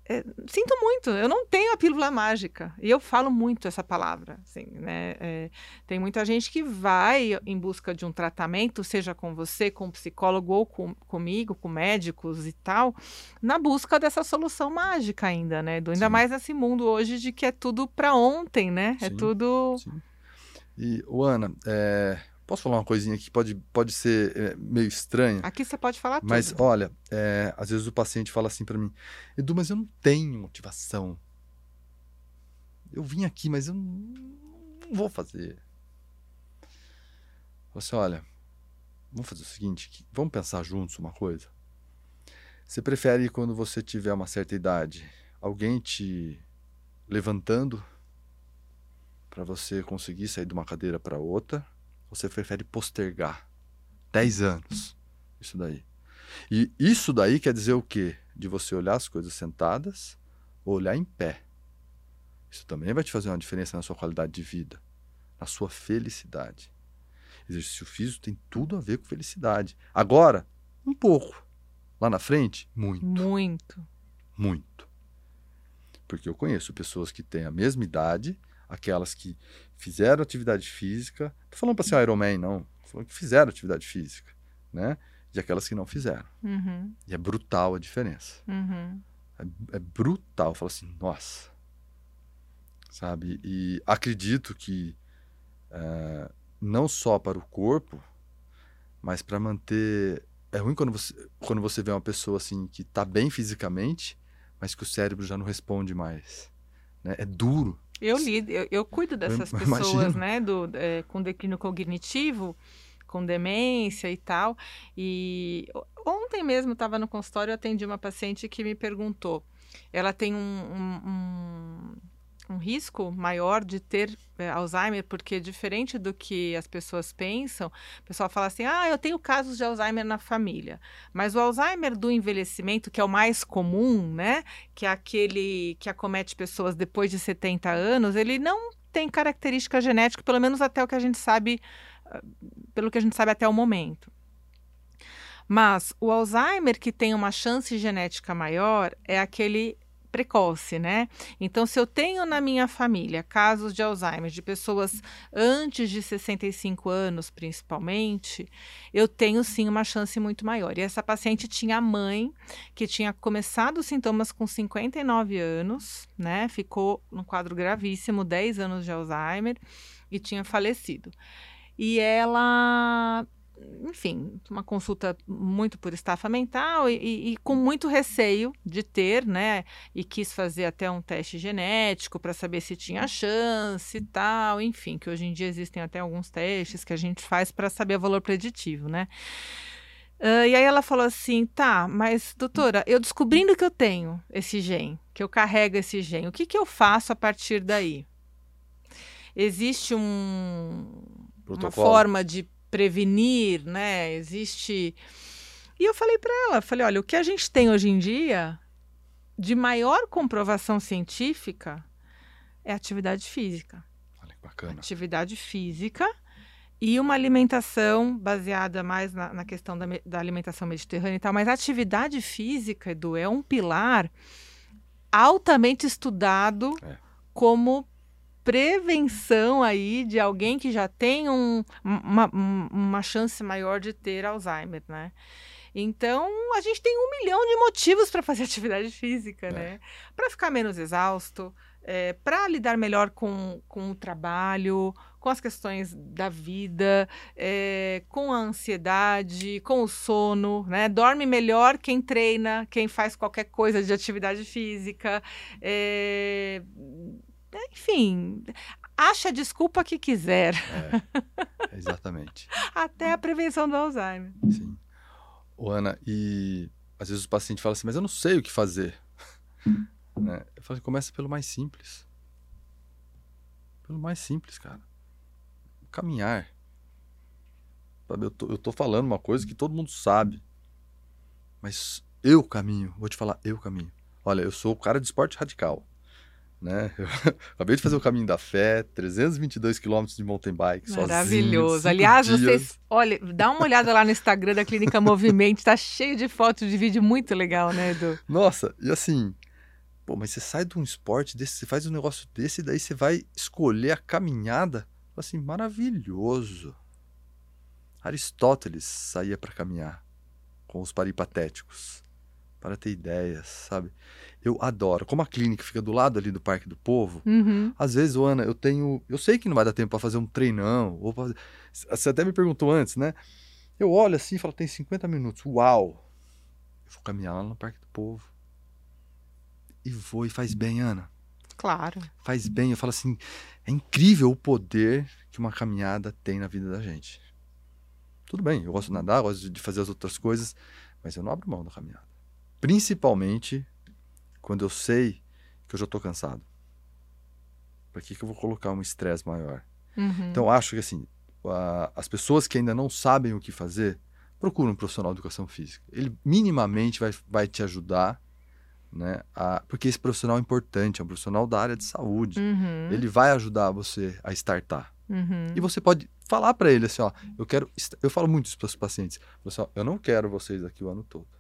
é, sinto muito, eu não tenho a pílula mágica. E eu falo muito essa palavra. Assim, né? É, tem muita gente que vai em busca de um tratamento, seja com você, com um psicólogo ou com, comigo, com médicos e tal, na busca dessa solução mágica ainda, né? Do, ainda sim. mais nesse mundo hoje de que é tudo para ontem, né? É sim, é tudo. Sim. E, Ana, é, Posso falar uma coisinha que pode, pode ser é, meio estranha? Aqui você pode falar tudo. Mas olha, é, às vezes o paciente fala assim para mim, Edu, mas eu não tenho motivação. Eu vim aqui, mas eu não, não vou fazer. Você assim, olha, vamos fazer o seguinte, vamos pensar juntos uma coisa. Você prefere quando você tiver uma certa idade, alguém te levantando para você conseguir sair de uma cadeira para outra? Você prefere postergar 10 anos? Isso daí. E isso daí quer dizer o quê? De você olhar as coisas sentadas ou olhar em pé. Isso também vai te fazer uma diferença na sua qualidade de vida, na sua felicidade. Exercício físico tem tudo a ver com felicidade. Agora, um pouco. Lá na frente, muito. Muito. Muito. Porque eu conheço pessoas que têm a mesma idade, aquelas que fizeram atividade física. Não tô falando para ser Ironman, não. Tô falando que fizeram atividade física, né? E aquelas que não fizeram. Uhum. E é brutal a diferença. Uhum. É, é brutal. Eu falo assim, nossa. Sabe? E acredito que é, não só para o corpo, mas para manter. É ruim quando você, quando você vê uma pessoa assim que está bem fisicamente, mas que o cérebro já não responde mais. Né? É duro. Eu lido, eu, eu cuido dessas Eu pessoas, imagino. né, do, é, com declínio cognitivo, com demência e tal. E ontem mesmo estava no consultório, eu atendi uma paciente que me perguntou. Ela tem um, um, um- um risco maior de ter é, Alzheimer, porque diferente do que as pessoas pensam, o pessoal fala assim: ah, eu tenho casos de Alzheimer na família. Mas o Alzheimer do envelhecimento, que é o mais comum, né? que é aquele que acomete pessoas depois de 70 anos, ele não tem característica genética, pelo menos até o que a gente sabe, ah, pelo que a gente sabe até o momento. Mas o Alzheimer que tem uma chance genética maior é aquele precoce, né? Então, se eu tenho na minha família casos de Alzheimer de pessoas antes de 65 anos, principalmente, eu tenho sim uma chance muito maior. E essa paciente tinha a mãe que tinha começado os sintomas com 59 anos, né? Ficou num quadro gravíssimo, 10 anos de Alzheimer e tinha falecido. E ela, enfim, uma consulta muito por estafa mental e, e- e com muito receio de ter, né? E quis fazer até um teste genético para saber se tinha chance e tal, enfim, que hoje em dia existem até alguns testes que a gente faz para saber o valor preditivo, né? Ah, e aí ela falou assim, tá, mas doutora, eu descobrindo que eu tenho esse gene, que eu carrego esse gene, o que, que eu faço a partir daí? Existe um, uma Protocolo. forma de prevenir, né? Existe. E eu falei para ela, falei, olha, o que a gente tem hoje em dia de maior comprovação científica é atividade física Olha que bacana. atividade física e uma alimentação baseada mais na, na questão da, da alimentação mediterrânea e tal, mas atividade física, Edu, é um pilar altamente estudado É. como prevenção aí de alguém que já tem um- uma, um- uma chance maior de ter Alzheimer, né? Então, a gente tem um milhão de motivos para fazer atividade física, É. né? Para ficar menos exausto, para lidar melhor com, com o trabalho, com as questões da vida, é, com a ansiedade, com o sono, né? Dorme melhor quem treina, quem faz qualquer coisa de atividade física. é, enfim, acha a desculpa que quiser, É, exatamente. até a prevenção do Alzheimer. Sim. Ô, Ana, e às vezes o paciente fala assim, mas eu não sei o que fazer. Né? Eu falo, começa pelo mais simples. Pelo mais simples, cara. Caminhar. Sabe, eu tô, eu tô falando uma coisa que todo mundo sabe. Mas eu caminho. Vou te falar, eu caminho. Olha, eu sou o cara de esporte radical. Né? Eu acabei de fazer o caminho da fé, 322 quilômetros de mountain bike, sozinho, Maravilhoso. cinco Aliás, dias. vocês, olha, dá uma olhada lá no Instagram da Clínica Movimento, tá cheio de fotos de vídeo muito legal, né, Edu? Nossa, e assim, pô, mas você sai de um esporte desse, você faz um negócio desse, e daí você vai escolher a caminhada. Assim, maravilhoso. Aristóteles saía para caminhar com os paripatéticos, para ter ideias, sabe? Eu adoro. Como a clínica fica do lado ali do Parque do Povo, Uhum. às vezes, Ana, eu tenho. Eu sei que não vai dar tempo para fazer um treinão. Ou pra Você até me perguntou antes, né? Eu olho assim e falo, tem 50 minutos. Uau! Eu vou caminhar lá no Parque do Povo. E vou, e faz bem, Ana. Claro. Faz bem. Eu falo assim, é incrível o poder que uma caminhada tem na vida da gente. Tudo bem, eu gosto de nadar, gosto de fazer as outras coisas, mas eu não abro mão da caminhada. Principalmente quando eu sei que eu já estou cansado. Para que, que eu vou colocar um estresse maior? Uhum. Então, acho que assim, a, as pessoas que ainda não sabem o que fazer, procura um profissional de educação física. Ele minimamente vai, vai te ajudar, né? A, porque esse profissional é importante, é um profissional da área de saúde. Uhum. Ele vai ajudar você a startar. Uhum. E você pode falar para ele assim, ó, eu quero, eu falo muito isso para os pacientes, pessoal, eu não quero vocês aqui o ano todo.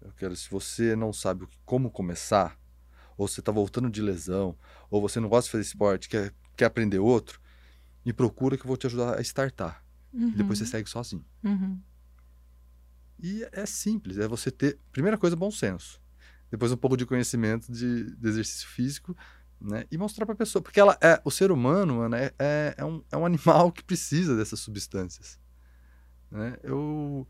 Eu quero, se você não sabe como começar, ou você está voltando de lesão, ou você não gosta de fazer esporte, quer, quer aprender outro, me procura que eu vou te ajudar a startar. Uhum. E depois você segue sozinho. Uhum. E é simples, é você ter, primeira coisa, bom senso. Depois um pouco de conhecimento de, de exercício físico, né? E mostrar para a pessoa, porque ela é, o ser humano, mano, é, é, é, um, é um animal que precisa dessas substâncias. Né? Eu,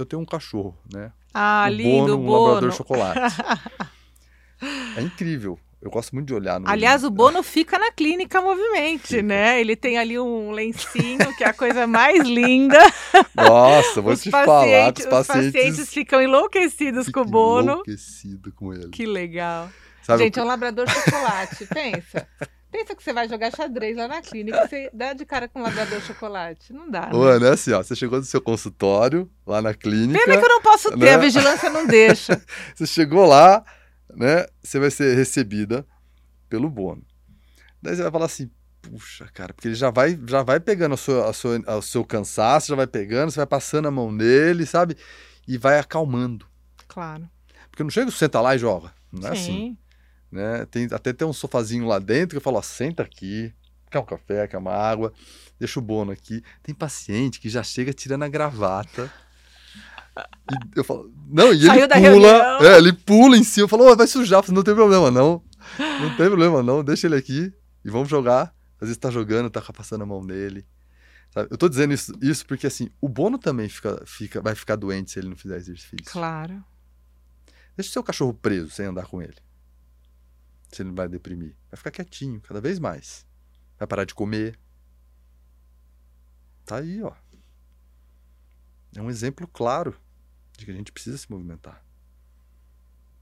eu tenho um cachorro, né? Ah, o lindo, Bono, um Bono. labrador chocolate. é incrível. Eu gosto muito de olhar no. Aliás, o Bono fica na clínica Movimente, Fica. né? Ele tem ali um lencinho, que é a coisa mais linda. Nossa, vou os te falar que pacientes, os pacientes, ficam enlouquecidos com o Bono. enlouquecidos com ele. Que legal. Sabe, Gente, é um labrador chocolate, pensa. Pensa que você vai jogar xadrez lá na clínica, você dá de cara com um labrador chocolate. Não dá, né? Ô, Ana, é assim, ó, você chegou no seu consultório, lá na clínica, Pena que eu não posso ter, né? a vigilância não deixa. você chegou lá, né, você vai ser recebida pelo bono. Daí você vai falar assim, puxa, cara, porque ele já vai, já vai pegando a sua, a sua, o seu cansaço, já vai pegando, você vai passando a mão nele, sabe? E vai acalmando. Claro. Porque não chega, senta lá e joga. Não é assim. Né? Tem, até tem um sofazinho lá dentro que eu falo, ó, senta aqui, quer um café, quer uma água, deixa o bono aqui. Tem paciente que já chega tirando a gravata. E eu falo, não, e Saiu ele pula, é, ele pula em cima, eu falo, "Ô, vai sujar, falo, não tem problema não, não tem problema não, deixa ele aqui e vamos jogar. Às vezes tá jogando, tá passando a mão nele. Sabe? Eu tô dizendo isso, isso porque assim, o Bono também fica, fica, vai ficar doente se ele não fizer exercício. Claro. Deixa o seu cachorro preso sem andar com ele. Se ele vai deprimir. Vai ficar quietinho, cada vez mais. Vai parar de comer. Tá aí, ó. É um exemplo claro de que a gente precisa se movimentar.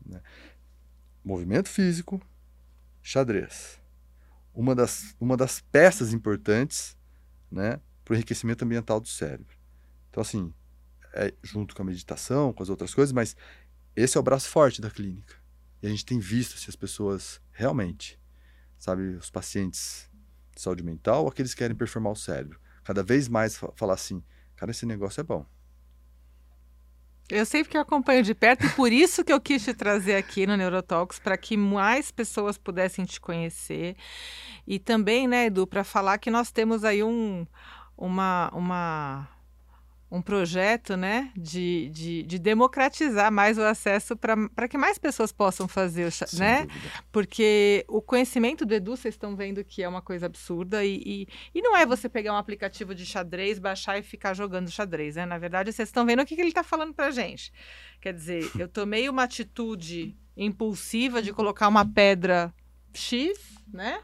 né? Movimento físico, xadrez. Uma das, uma das peças importantes né, para o enriquecimento ambiental do cérebro. Então, assim, é junto com a meditação, com as outras coisas, mas esse é o braço forte da clínica. E a gente tem visto se as pessoas realmente, sabe, os pacientes de saúde mental ou aqueles que querem performar o cérebro, cada vez mais fa- falar assim, cara, esse negócio é bom. Eu sei porque eu acompanho de perto e por isso que eu quis te trazer aqui no Neurotalks para que mais pessoas pudessem te conhecer e também, né, Edu, para falar que nós temos aí um uma, uma um projeto, né, de, de, de democratizar mais o acesso para que mais pessoas possam fazer, Sem né? dúvida. Porque o conhecimento do Edu, vocês estão vendo que é uma coisa absurda e, e, e não é você pegar um aplicativo de xadrez, baixar e ficar jogando xadrez, né? Na verdade, vocês estão vendo o que, que ele está falando pra gente. Quer dizer, eu tomei uma atitude impulsiva de colocar uma pedra X, né?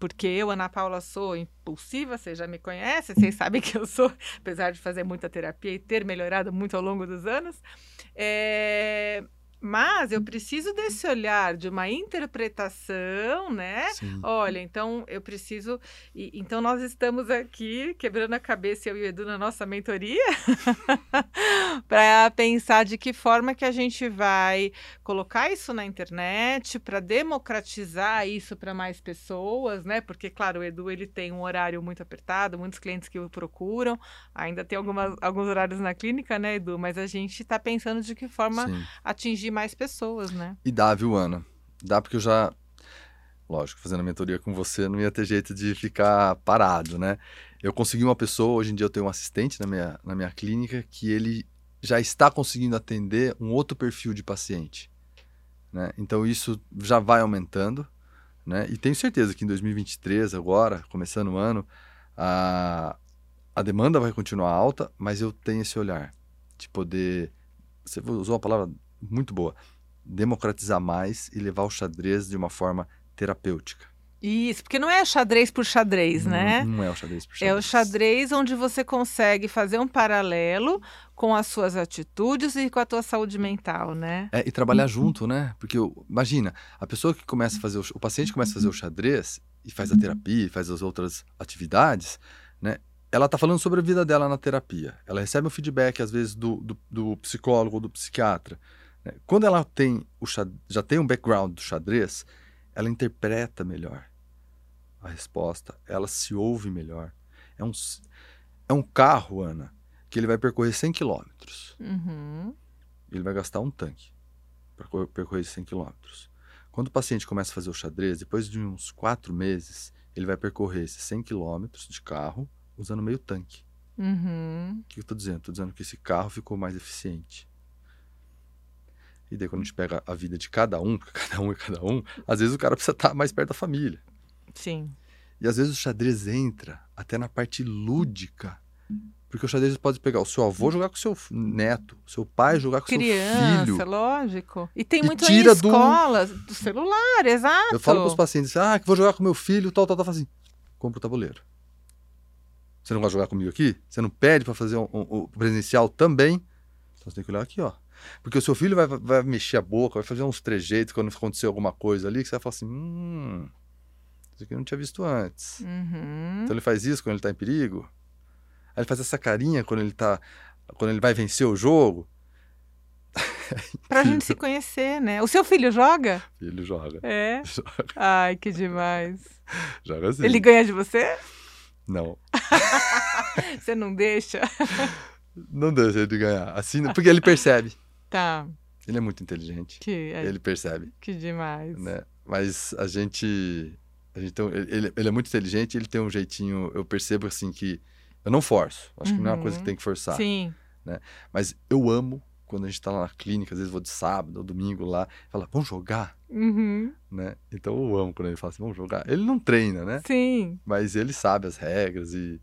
Porque eu, Ana Paula, sou impulsiva, vocês já me conhecem, vocês sabem que eu sou, apesar de fazer muita terapia e ter melhorado muito ao longo dos anos. É, Mas eu preciso desse olhar de uma interpretação, né? Sim. Olha, então eu preciso. e- então nós estamos aqui quebrando a cabeça, eu e o Edu, na nossa mentoria, para pensar de que forma que a gente vai colocar isso na internet, para democratizar isso para mais pessoas, né? Porque, claro, o Edu ele tem um horário muito apertado, muitos clientes que o procuram, ainda tem algumas, alguns horários na clínica, né, Edu? Mas a gente está pensando de que forma Sim. atingir mais pessoas, né? E dá, viu, Ana? Dá porque eu já. Lógico, fazendo a mentoria com você não ia ter jeito de ficar parado, né? Eu consegui uma pessoa, hoje em dia eu tenho um assistente na minha, na minha clínica, que ele já está conseguindo atender um outro perfil de paciente. Né? Então isso já vai aumentando. Né? E tenho certeza que em 2023, agora, começando o ano, a, a demanda vai continuar alta, mas eu tenho esse olhar de poder. Você usou uma palavra muito boa democratizar mais e levar o xadrez de uma forma terapêutica. Isso, porque não é xadrez por xadrez, não, né? Não é o xadrez por xadrez. É o xadrez onde você consegue fazer um paralelo com as suas atitudes e com a tua saúde mental, né? É, e trabalhar junto, né? Porque imagina, a pessoa que começa a fazer o, o paciente começa a fazer o xadrez e faz a terapia, faz as outras atividades, né? Ela está falando sobre a vida dela na terapia. Ela recebe um feedback às vezes do, do, do psicólogo ou do psiquiatra. Né? Quando ela tem o já tem um background do xadrez, ela interpreta melhor a resposta, ela se ouve melhor. É um, é um carro, Ana, que ele vai percorrer 100 quilômetros. Uhum. Ele vai gastar um tanque para percorrer 100 quilômetros. Quando o paciente começa a fazer o xadrez, depois de uns quatro meses, ele vai percorrer esses 100 quilômetros de carro usando meio tanque. Uhum. O que eu estou dizendo? Estou dizendo que esse carro ficou mais eficiente. E daí, quando a gente pega a vida de cada um, porque cada um é cada um, às vezes o cara precisa estar mais perto da família. Sim. E às vezes o xadrez entra até na parte lúdica. Porque o xadrez pode pegar o seu avô jogar com o seu neto, o seu pai jogar com o seu filho. Criança, lógico. E tem E muito tira em do- escolas, do... celular, exato. Eu falo para os pacientes, ah, que vou jogar com meu filho, tal, tal, tal, assim, compra o tabuleiro. Você não vai jogar comigo aqui? Você não pede para fazer um, um- um presencial também? Então você tem que olhar aqui, ó. Porque o seu filho vai, vai mexer a boca, vai fazer uns trejeitos quando acontecer alguma coisa ali, que você vai falar assim, hum, isso aqui eu não tinha visto antes. Uhum. Então ele faz isso quando ele tá em perigo. Aí ele faz essa carinha quando ele tá. Quando ele vai vencer o jogo. Pra gente se conhecer, né? O seu filho joga? Ele joga. É. Joga, Ai, que demais. joga assim. Ele ganha de você? Não. Você não deixa? Não deixa ele ganhar. Assim, porque ele percebe. Tá. Ele é muito inteligente. Que, é, Ele percebe, que demais. né? Mas a gente. A gente tem, ele, ele é muito inteligente, ele tem um jeitinho. Eu percebo assim que. Eu não forço. Acho que não é uma coisa que Uhum. tem que forçar. Sim. Mas eu amo quando a gente tá lá na clínica, às vezes vou de sábado ou domingo lá, fala, vamos jogar? Uhum. né? Então eu amo quando ele fala assim, vamos jogar. Ele não treina, né? Sim. Mas ele sabe as regras e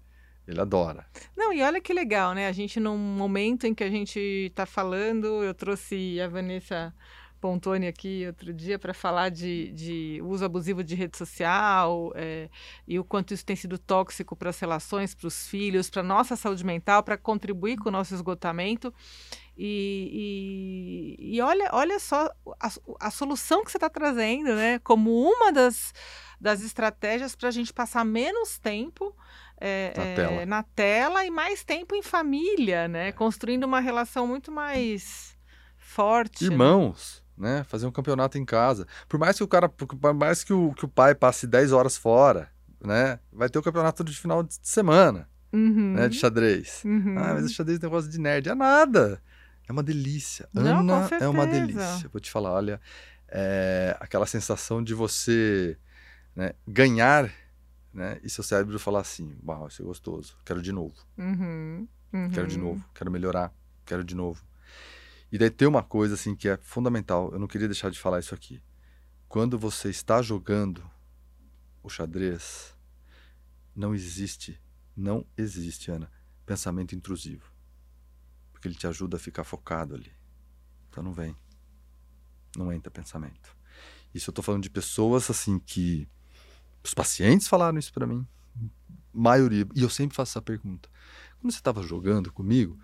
ele adora. Não, e olha que legal, né? A gente, num momento em que a gente tá falando, eu trouxe a Vanessa Pontoni aqui outro dia para falar de, de uso abusivo de rede social é, e o quanto isso tem sido tóxico para as relações, para os filhos, para nossa saúde mental, para contribuir com o nosso esgotamento. E, e, e olha, olha só a, a solução que você está trazendo, né? Como uma das, das estratégias para a gente passar menos tempo é, Na é, tela. na tela e mais tempo em família, né? Construindo uma relação muito mais forte. né? Irmãos, né? Fazer um campeonato em casa. Por mais que o cara, por mais que o, que o pai passe 10 horas fora, né? Vai ter o campeonato de final de semana, Uhum, né? De xadrez. uhum. Ah, mas o xadrez é um negócio de nerd. É nada. É uma delícia. Não, Ana é uma delícia. Vou te falar, olha, é aquela sensação de você né, ganhar, né? E seu cérebro falar assim, uau, isso é gostoso, quero de novo. Uhum, uhum. quero de novo, quero melhorar, quero de novo. E daí tem uma coisa assim que é fundamental, eu não queria deixar de falar isso aqui. Quando você está jogando o xadrez, não existe, não existe, Ana, pensamento intrusivo. Porque ele te ajuda a ficar focado ali. Então não vem. Não entra pensamento. Isso eu tô falando de pessoas assim que os pacientes falaram isso para mim, maioria, e eu sempre faço essa pergunta. Quando você estava jogando comigo,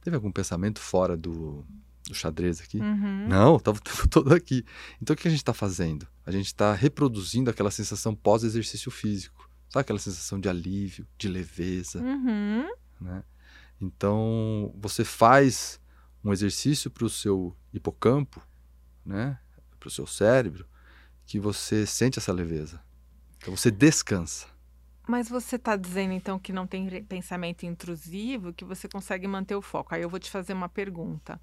teve algum pensamento fora do, do xadrez aqui? Uhum. Não, estava todo aqui. Então o que a gente está fazendo? A gente está reproduzindo aquela sensação pós-exercício físico. Sabe aquela sensação de alívio, de leveza, Uhum. né? Então você faz um exercício para o seu hipocampo, né? Para o seu cérebro, que você sente essa leveza. Então você descansa. Mas você está dizendo então que não tem pensamento intrusivo, que você consegue manter o foco. Aí eu vou te fazer uma pergunta.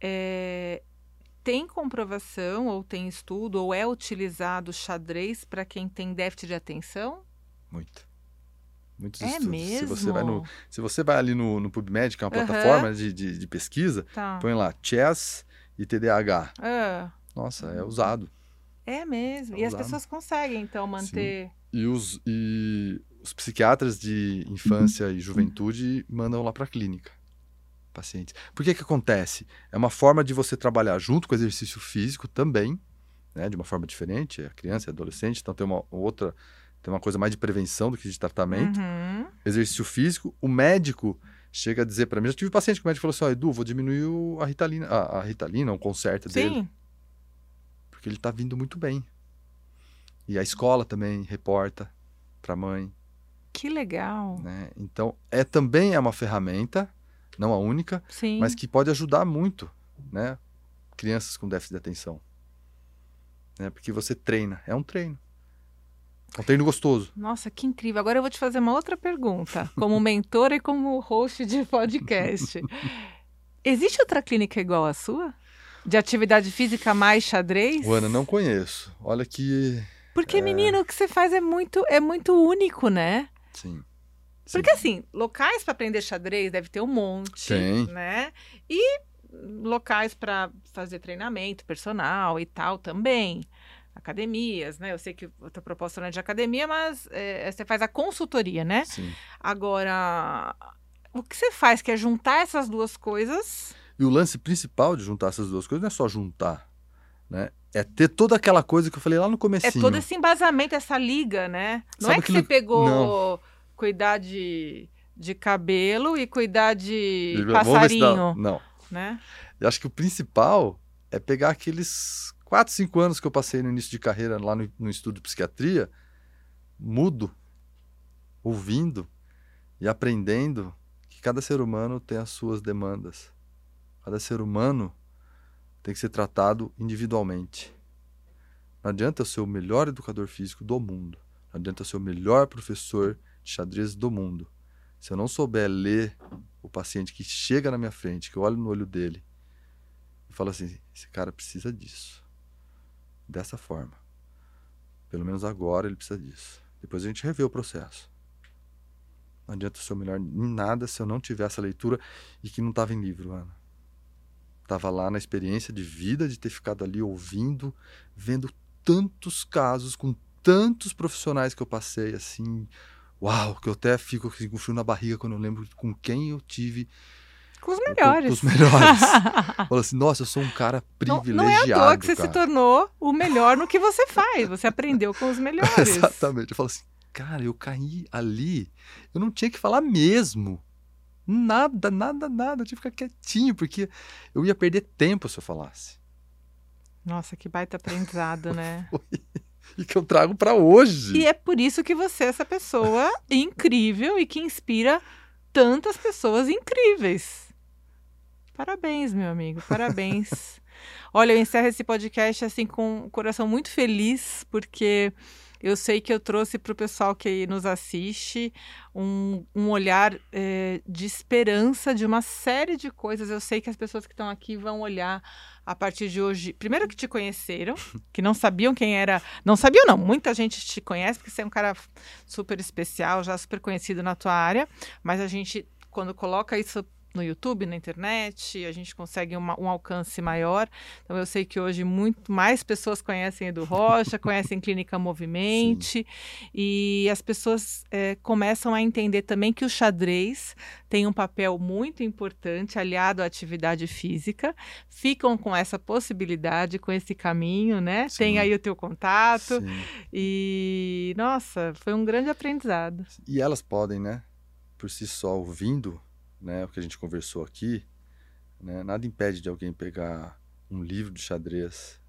É, Tem comprovação ou tem estudo ou é utilizado xadrez para quem tem déficit de atenção? Muito. Muitos É estudos. mesmo? Se você vai, no, se você vai ali no, no PubMed, que é uma plataforma de, de, de pesquisa, Tá. põe lá chess e TDAH. Ah, Nossa, é usado. É mesmo. E as pessoas conseguem então manter. E os, e os psiquiatras de infância e juventude mandam lá para a clínica pacientes. Por que que acontece? É uma forma de você trabalhar junto com o exercício físico também, né, de uma forma diferente, é criança e adolescente, então tem uma outra, tem uma coisa mais de prevenção do que de tratamento. Uhum. Exercício físico, o médico chega a dizer para mim, já tive paciente que o médico falou assim, ó, Edu, vou diminuir a Ritalina, a, a Ritalina, o conserto dele, Sim. Porque ele tá vindo muito bem. E a escola também reporta para a mãe, Que legal. né? Então, é também é uma ferramenta, não a única, Sim. mas que pode ajudar muito, né? Crianças com déficit de atenção. Né? Porque você treina, é um treino. É um treino gostoso. Nossa, que incrível. Agora eu vou te fazer uma outra pergunta, como mentora e como host de podcast. Existe outra clínica igual à sua? De atividade física mais xadrez? Ana, não conheço. Olha que. Porque, menino, o que você faz é muito, é muito único, né? Sim. Sim. Porque, assim, locais para aprender xadrez deve ter um monte, Tem. né? E locais para fazer treinamento personal e tal também. Academias, né? Eu sei que a tua proposta não é de academia, mas é, você faz a consultoria, né? Sim. Agora, o que você faz que é juntar essas duas coisas? E o lance principal de juntar essas duas coisas não é só juntar, né? É ter toda aquela coisa que eu falei lá no É comecinho. todo esse embasamento, essa liga, né? Não Sabe é que aquilo- você pegou Não. cuidar de, de cabelo e cuidar de Vamos passarinho, Não. né? Eu acho que o principal é pegar aqueles 4, 5 anos que eu passei no início de carreira lá no, no estudo de psiquiatria, mudo, ouvindo e aprendendo que cada ser humano tem as suas demandas. Cada ser humano tem que ser tratado individualmente. Não adianta eu ser o melhor educador físico do mundo. Não adianta eu ser o melhor professor de xadrez do mundo. Se eu não souber ler o paciente que chega na minha frente, que eu olho no olho dele e falo assim: esse cara precisa disso. Dessa forma. Pelo menos agora ele precisa disso. Depois a gente revê o processo. Não adianta eu ser o melhor em nada se eu não tiver essa leitura e que não estava em livro, Ana. Estava lá na experiência de vida, de ter ficado ali ouvindo, vendo tantos casos com tantos profissionais que eu passei, assim, uau, que eu até fico assim, com frio na barriga quando eu lembro com quem eu tive Com os com- melhores. com os melhores. Falo assim, nossa, eu sou um cara Não, privilegiado. não é à toa que você cara. se tornou o melhor no que você faz. Você aprendeu com os melhores. Exatamente. Eu falo assim, cara, eu caí ali, eu não tinha que falar mesmo. Nada, nada, nada. Eu tinha que ficar quietinho, porque eu ia perder tempo se eu falasse. Nossa, que baita aprendizado, né? E que eu trago pra hoje. E é por isso que você é essa pessoa incrível e que inspira tantas pessoas incríveis. Parabéns, meu amigo, parabéns. Olha, eu encerro esse podcast assim com o coração muito feliz, porque eu sei que eu trouxe para o pessoal que nos assiste um, um olhar eh, de esperança de uma série de coisas. Eu sei que as pessoas que estão aqui vão olhar a partir de hoje. Primeiro que te conheceram, que não sabiam quem era. Não sabiam, não. Muita gente te conhece, porque você é um cara super especial, já super conhecido na tua área. Mas a gente, quando coloca isso no YouTube, na internet, a gente consegue uma- um alcance maior. Então eu sei que hoje muito mais pessoas conhecem Edu Rocha, conhecem Clínica Movimente, e as pessoas eh, começam a entender também que o xadrez tem um papel muito importante aliado à atividade física, ficam com essa possibilidade, com esse caminho, né? Sim. Tem aí o teu contato. Sim. E, nossa, foi um grande aprendizado. E elas podem, né, por si só, ouvindo né, o que a gente conversou aqui, né, nada impede de alguém pegar um livro de xadrez,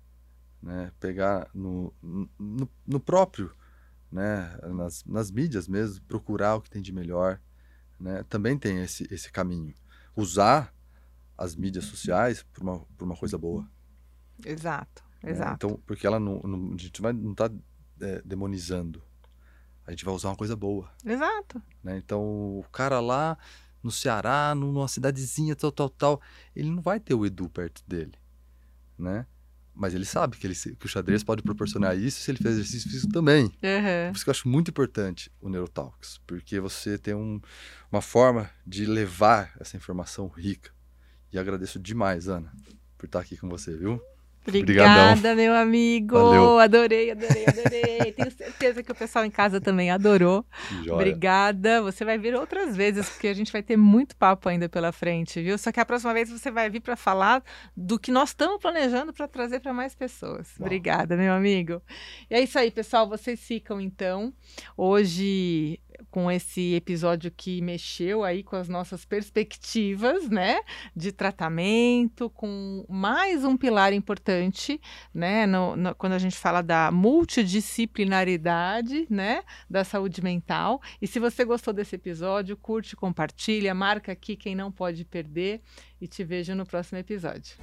né, pegar no, no, no próprio, né, nas, nas mídias mesmo, procurar o que tem de melhor. Né, também tem esse, esse caminho. Usar as mídias sociais por uma, por uma coisa boa. Exato, né? exato. Então, porque ela não, não- a gente vai, não está demonizando. A gente vai usar uma coisa boa. Exato. né? Então, o cara lá no Ceará, num- numa cidadezinha, tal, tal, tal, ele não vai ter o Edu perto dele, né? Mas ele sabe que, ele, que o xadrez pode proporcionar isso se ele fizer exercício físico também. Uhum. Por isso que eu acho muito importante o Neurotalks, porque você tem um- uma forma de levar essa informação rica. E agradeço demais, Ana, por estar aqui com você, viu? Obrigada, Obrigadão. meu amigo. Valeu. Adorei, adorei, adorei. Tenho certeza que o pessoal em casa também adorou. Joia. Obrigada. Você vai vir outras vezes, porque a gente vai ter muito papo ainda pela frente, viu? Só que a próxima vez você vai vir para falar do que nós estamos planejando para trazer para mais pessoas. Obrigada, meu amigo. E é isso aí, pessoal. Vocês ficam então hoje com esse episódio que mexeu aí com as nossas perspectivas, né, de tratamento, com mais um pilar importante, né, no, no- quando a gente fala da multidisciplinaridade, né, da saúde mental. E se você gostou desse episódio, curte, compartilha, marca aqui quem não pode perder e te vejo no próximo episódio.